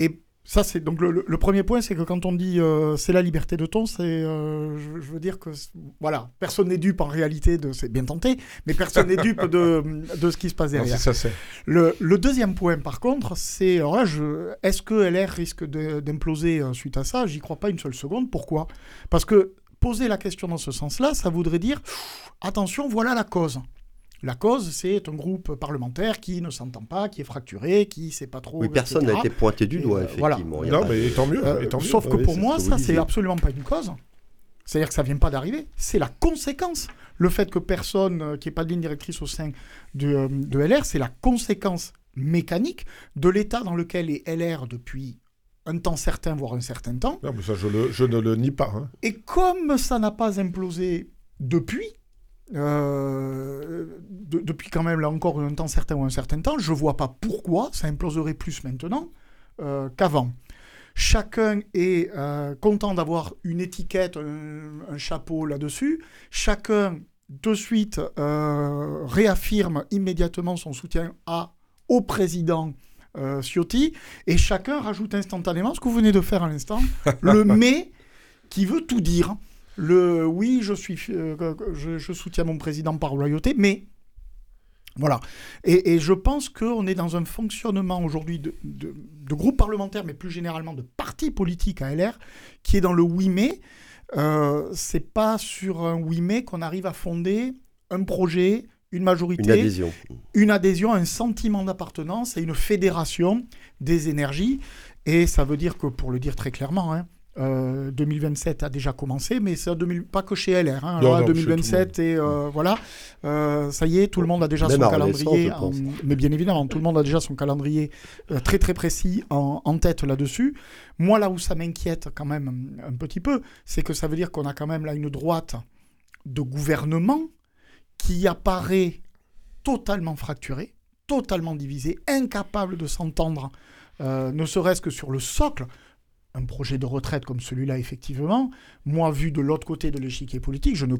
Et ça, c'est donc le, premier point, c'est que quand on dit euh, c'est la liberté de ton, c'est, euh, je, veux dire que voilà, personne n'est dupe en réalité de, c'est bien tenté, mais personne n'est dupe de, de ce qui se passe derrière. ça, c'est. Le, deuxième point, par contre, c'est est-ce que LR risque d'imploser euh, suite à ça? J'y crois pas une seule seconde. Pourquoi? Parce que poser la question dans ce sens-là, ça voudrait dire attention, voilà la cause. La cause, c'est un groupe parlementaire qui ne s'entend pas, qui est fracturé, qui ne sait pas trop. Oui, personne n'a été pointé du doigt, euh, effectivement. Non, mais tant mieux. Euh, sauf que pour moi, ça, c'est absolument pas une cause. C'est-à-dire que ça ne vient pas d'arriver, c'est la conséquence. Le fait que personne, euh, qui n'ait pas de ligne directrice au sein de, de LR, c'est la conséquence mécanique de l'état dans lequel est LR depuis un temps certain, voire un certain temps. Non, mais ça, je, le, je ne le nie pas. Hein. Et comme ça n'a pas implosé depuis, euh, depuis quand même là encore un temps certain ou un certain temps, je vois pas pourquoi ça imploserait plus maintenant. qu'avant. Chacun est content d'avoir une étiquette, un chapeau là-dessus. Chacun de suite euh, réaffirme immédiatement son soutien à, au président euh, Ciotti, et chacun rajoute instantanément ce que vous venez de faire à l'instant, le mais qui veut tout dire. Le oui, je, suis, euh, je, soutiens mon président par loyauté, mais voilà. Et, je pense qu'on est dans un fonctionnement aujourd'hui de, de, de, groupe parlementaire, mais plus généralement de parti politique à LR, qui est dans le oui mais, euh, c'est pas sur un oui mais qu'on arrive à fonder un projet, une majorité, une adhésion, une adhésion, un sentiment d'appartenance et une fédération des énergies. Et ça veut dire que, pour le dire très clairement, hein, 2027 euh, a déjà commencé, mais c'est pas que chez LR. Hein. 2027 et euh, voilà, euh, ça y est, tout le monde a déjà son calendrier. mais bien évidemment, tout le monde a déjà son calendrier très très précis en, en tête là-dessus. Moi, là où ça m'inquiète quand même un petit peu, c'est que ça veut dire qu'on a quand même là une droite de gouvernement qui apparaît totalement fracturée, totalement divisée, incapable de s'entendre, ne serait-ce que sur le socle un projet de retraite comme celui-là, effectivement, moi, vu de l'autre côté de l'échiquier politique, je ne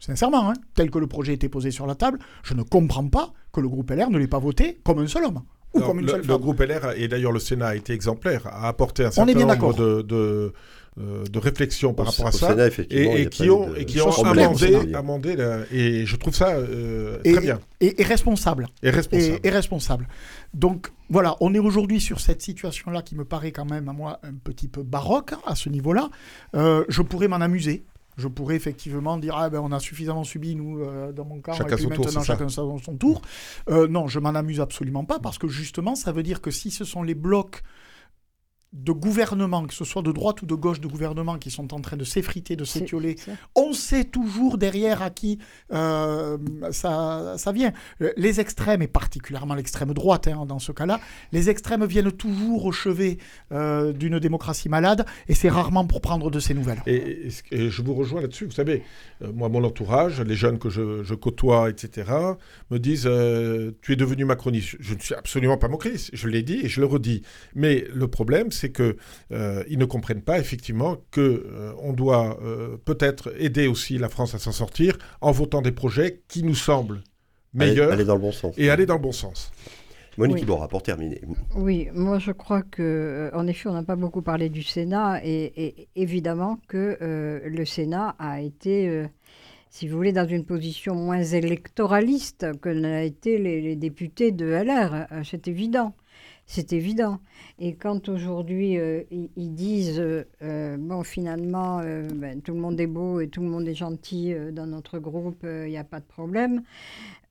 sincèrement, hein, tel que le projet était posé sur la table, je ne comprends pas que le groupe LR ne l'ait pas voté comme un seul homme. Ou comme une le, seule le groupe LR, et d'ailleurs le Sénat a été exemplaire, a apporté un certain nombre de, de, de réflexions par rapport à ça, et, qui ont, et qui ont amendé, amendé et je trouve ça euh, très bien. Et, responsable. Et responsable. Et, responsable. Donc voilà, on est aujourd'hui sur cette situation-là qui me paraît quand même à moi un petit peu baroque à ce niveau-là. Euh, je pourrais m'en amuser. Je pourrais effectivement dire ah ben on a suffisamment subi nous dans mon cas chacun son maintenant tour, chacun son tour. non, je m'en amuse absolument pas parce que justement ça veut dire que si ce sont les blocs de gouvernement, que ce soit de droite ou de gauche de gouvernement, qui sont en train de s'effriter, de s'étioler, on sait toujours derrière à qui euh, ça, ça, vient. Les extrêmes, et particulièrement l'extrême droite hein, dans ce cas-là, les extrêmes viennent toujours au chevet euh, d'une démocratie malade, et c'est rarement pour prendre de ces nouvelles. Et, je vous rejoins là-dessus. Vous savez, euh, moi, mon entourage, les jeunes que je, côtoie, etc., me disent Tu es devenu macroniste. Je ne suis absolument pas macroniste. Je l'ai dit et je le redis. Mais le problème, c'est qu'ils euh, ne comprennent pas effectivement qu'on euh, on doit euh, peut-être aider aussi la France à s'en sortir en votant des projets qui nous semblent meilleurs aller, dans le bon sens. et aller dans le bon sens. Monique oui. pour terminer. Oui, moi je crois que, en effet, on n'a pas beaucoup parlé du Sénat et, évidemment que le Sénat a été, si vous voulez, dans une position moins électoraliste que n'a été les, les, députés de LR. C'est évident. C'est évident. Et quand aujourd'hui euh, ils, disent, euh, bon, finalement, euh, ben, tout le monde est beau et tout le monde est gentil dans notre groupe, il n'y a pas de problème.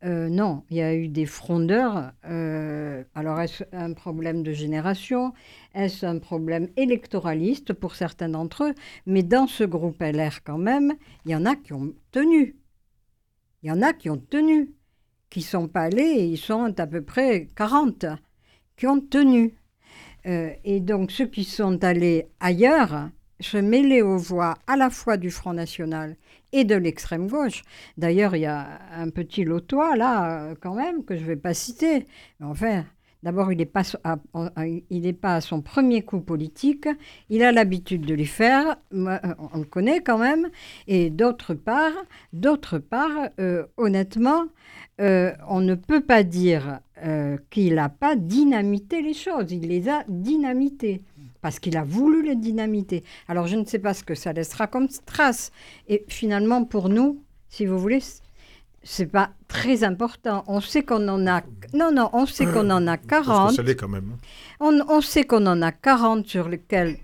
non, il y a eu des frondeurs. alors, est-ce un problème de génération? Est-ce un problème électoraliste pour certains d'entre eux? Mais dans ce groupe LR, quand même, il y en a qui ont tenu. Il y en a qui ont tenu, qui sont pas allés, ils sont à peu près 40 qui ont tenu. Euh, et donc ceux qui sont allés ailleurs se mêlaient aux voix à la fois du Front National et de l'extrême gauche. D'ailleurs, il y a un petit lotois là, euh, quand même, que je ne vais pas citer. Enfin, d'abord, il n'est pas, pas à son premier coup politique. Il a l'habitude de les faire. Euh, on le connaît quand même. Et d'autre part, d'autre part, honnêtement, on ne peut pas dire euh, qu'il n'a pas dynamité les choses, il les a dynamitées, parce qu'il a voulu les dynamiter. Alors je ne sais pas ce que ça laissera comme trace. Et finalement, pour nous, si vous voulez, c'est pas très important. On sait qu'on en a... Non, non, on sait qu'on en a 40. Parce que quand même. On, on sait qu'on en a 40 sur lesquels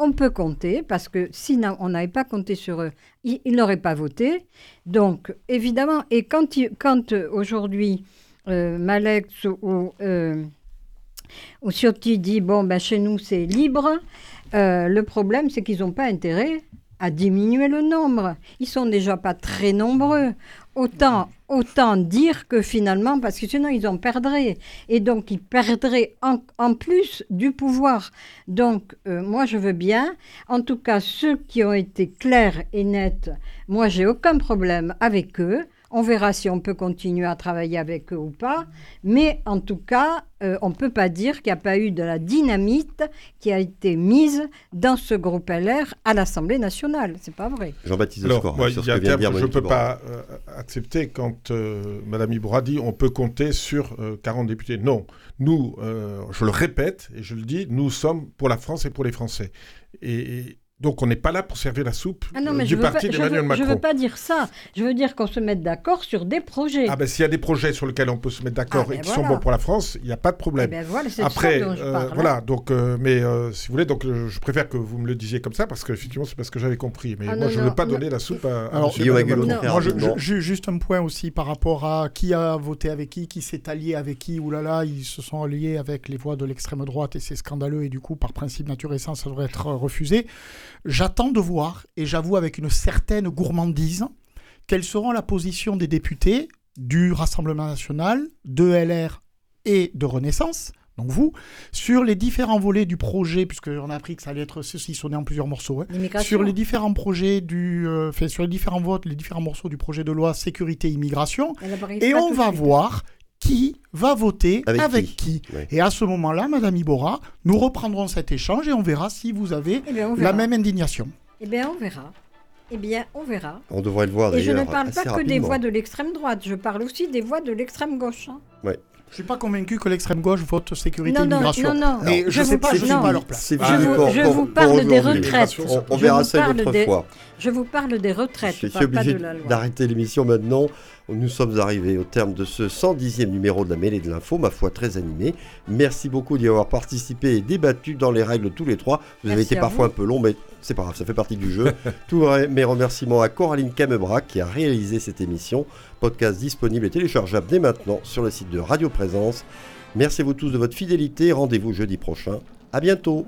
on peut compter, parce que si on n'avait pas compté sur eux, ils, n'auraient pas voté. Donc, évidemment, et quand, quand euh, aujourd'hui euh, Malex ou, euh, ou Ciotti dit bon, ben, chez nous c'est libre, euh, le problème c'est qu'ils n'ont pas intérêt à diminuer le nombre. Ils sont déjà pas très nombreux. Autant, autant dire que finalement, parce que sinon ils en perdraient. Et donc ils perdraient en, plus du pouvoir. Donc moi je veux bien. En tout cas, ceux qui ont été clairs et nets, moi j'ai aucun problème avec eux On verra si on peut continuer à travailler avec eux ou pas. Mais en tout cas, euh, on ne peut pas dire qu'il n'y a pas eu de la dynamite qui a été mise dans ce groupe LR à l'Assemblée nationale. C'est pas vrai. Jean-Baptiste moi, sur ce que vient dire je ne peux pas euh, accepter quand euh, Madame Iboura dit on peut compter sur euh, 40 députés. Non, nous, euh, je le répète et je le dis, nous sommes pour la France et pour les Français. Et, et donc on n'est pas là pour servir la soupe Ah non, euh, mais du parti d'Emmanuel veux, Macron. je veux pas dire ça. Je veux dire qu'on se mette d'accord sur des projets. Ah ben s'il y a des projets sur lesquels on peut se mettre d'accord Ah, et ben qui sont bons pour la France, il n'y a pas de Eh problème. ben voilà, Après, ça dont je euh, parle. hein. voilà, donc, euh, mais euh, si vous voulez, donc, euh, je préfère que vous me le disiez comme ça parce qu'effectivement, c'est parce que j'avais compris. Mais Ah, moi, non, je ne veux pas non. donner la soupe à, Alors, Moi, je- je- ju- juste un point aussi par rapport à qui a voté avec qui, qui s'est allié avec qui. Ouh là là, ils se sont alliés avec les voix de l'extrême droite et c'est scandaleux et du coup, par principe, nature et sens, ça devrait être refusé. J'attends de voir et j'avoue avec une certaine gourmandise quelle sera la position des députés du Rassemblement national, de LR et de Renaissance. Donc vous, sur les différents volets du projet, puisqu'on a appris que ça allait être saucissonné en plusieurs morceaux, hein, sur les différents projets du, euh, sur les différents votes, les différents morceaux du projet de loi sécurité immigration, et on va voir qui va voter Avec avec, qui. qui. Ouais. Et à ce moment-là, Madame Ibora, nous reprendrons cet échange et on verra si vous avez Eh bien, la même indignation. Eh bien, on verra. Eh bien, on verra. On devrait le voir Et je ne parle pas que des voix de l'extrême droite, je parle aussi des voix de l'extrême gauche. hein. Je suis pas convaincu que l'extrême gauche vote sécurité Non, non, immigration. non, non. Mais Je je, vous sais pas, je suis non. pas à leur place. C'est Je vous- pour- je pour- vous pour parle des retraites. On, verra ça une autre des- fois. Je vous parle des retraites, Je suis obligé d'arrêter l'émission maintenant. Nous sommes arrivés au terme de ce 110e numéro de la mêlée de l'info, ma foi très animé. Merci beaucoup d'y avoir participé et débattu dans les règles tous les trois. Vous avez été parfois vous. un peu long, mais c'est pas grave, ça fait partie du jeu. Tous mes remerciements à Coraline Camebra qui a réalisé cette émission. Podcast disponible et téléchargeable dès maintenant sur le site de Radio Présence. Merci à vous tous de votre fidélité. Rendez-vous jeudi prochain. À bientôt.